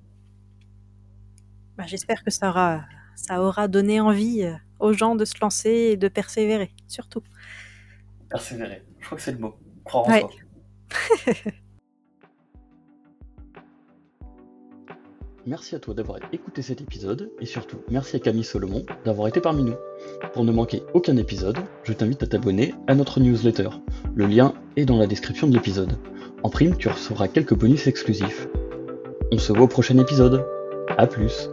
Speaker 2: Bah, j'espère que ça aura, ça aura donné envie aux gens de se lancer et de persévérer, surtout.
Speaker 1: Persévérer, je crois que c'est le mot. Croire en soi. Merci à toi d'avoir écouté cet épisode et surtout merci à Camille Solomon d'avoir été parmi nous. Pour ne manquer aucun épisode, je t'invite à t'abonner à notre newsletter. Le lien est dans la description de l'épisode. En prime, tu recevras quelques bonus exclusifs. On se voit au prochain épisode. A plus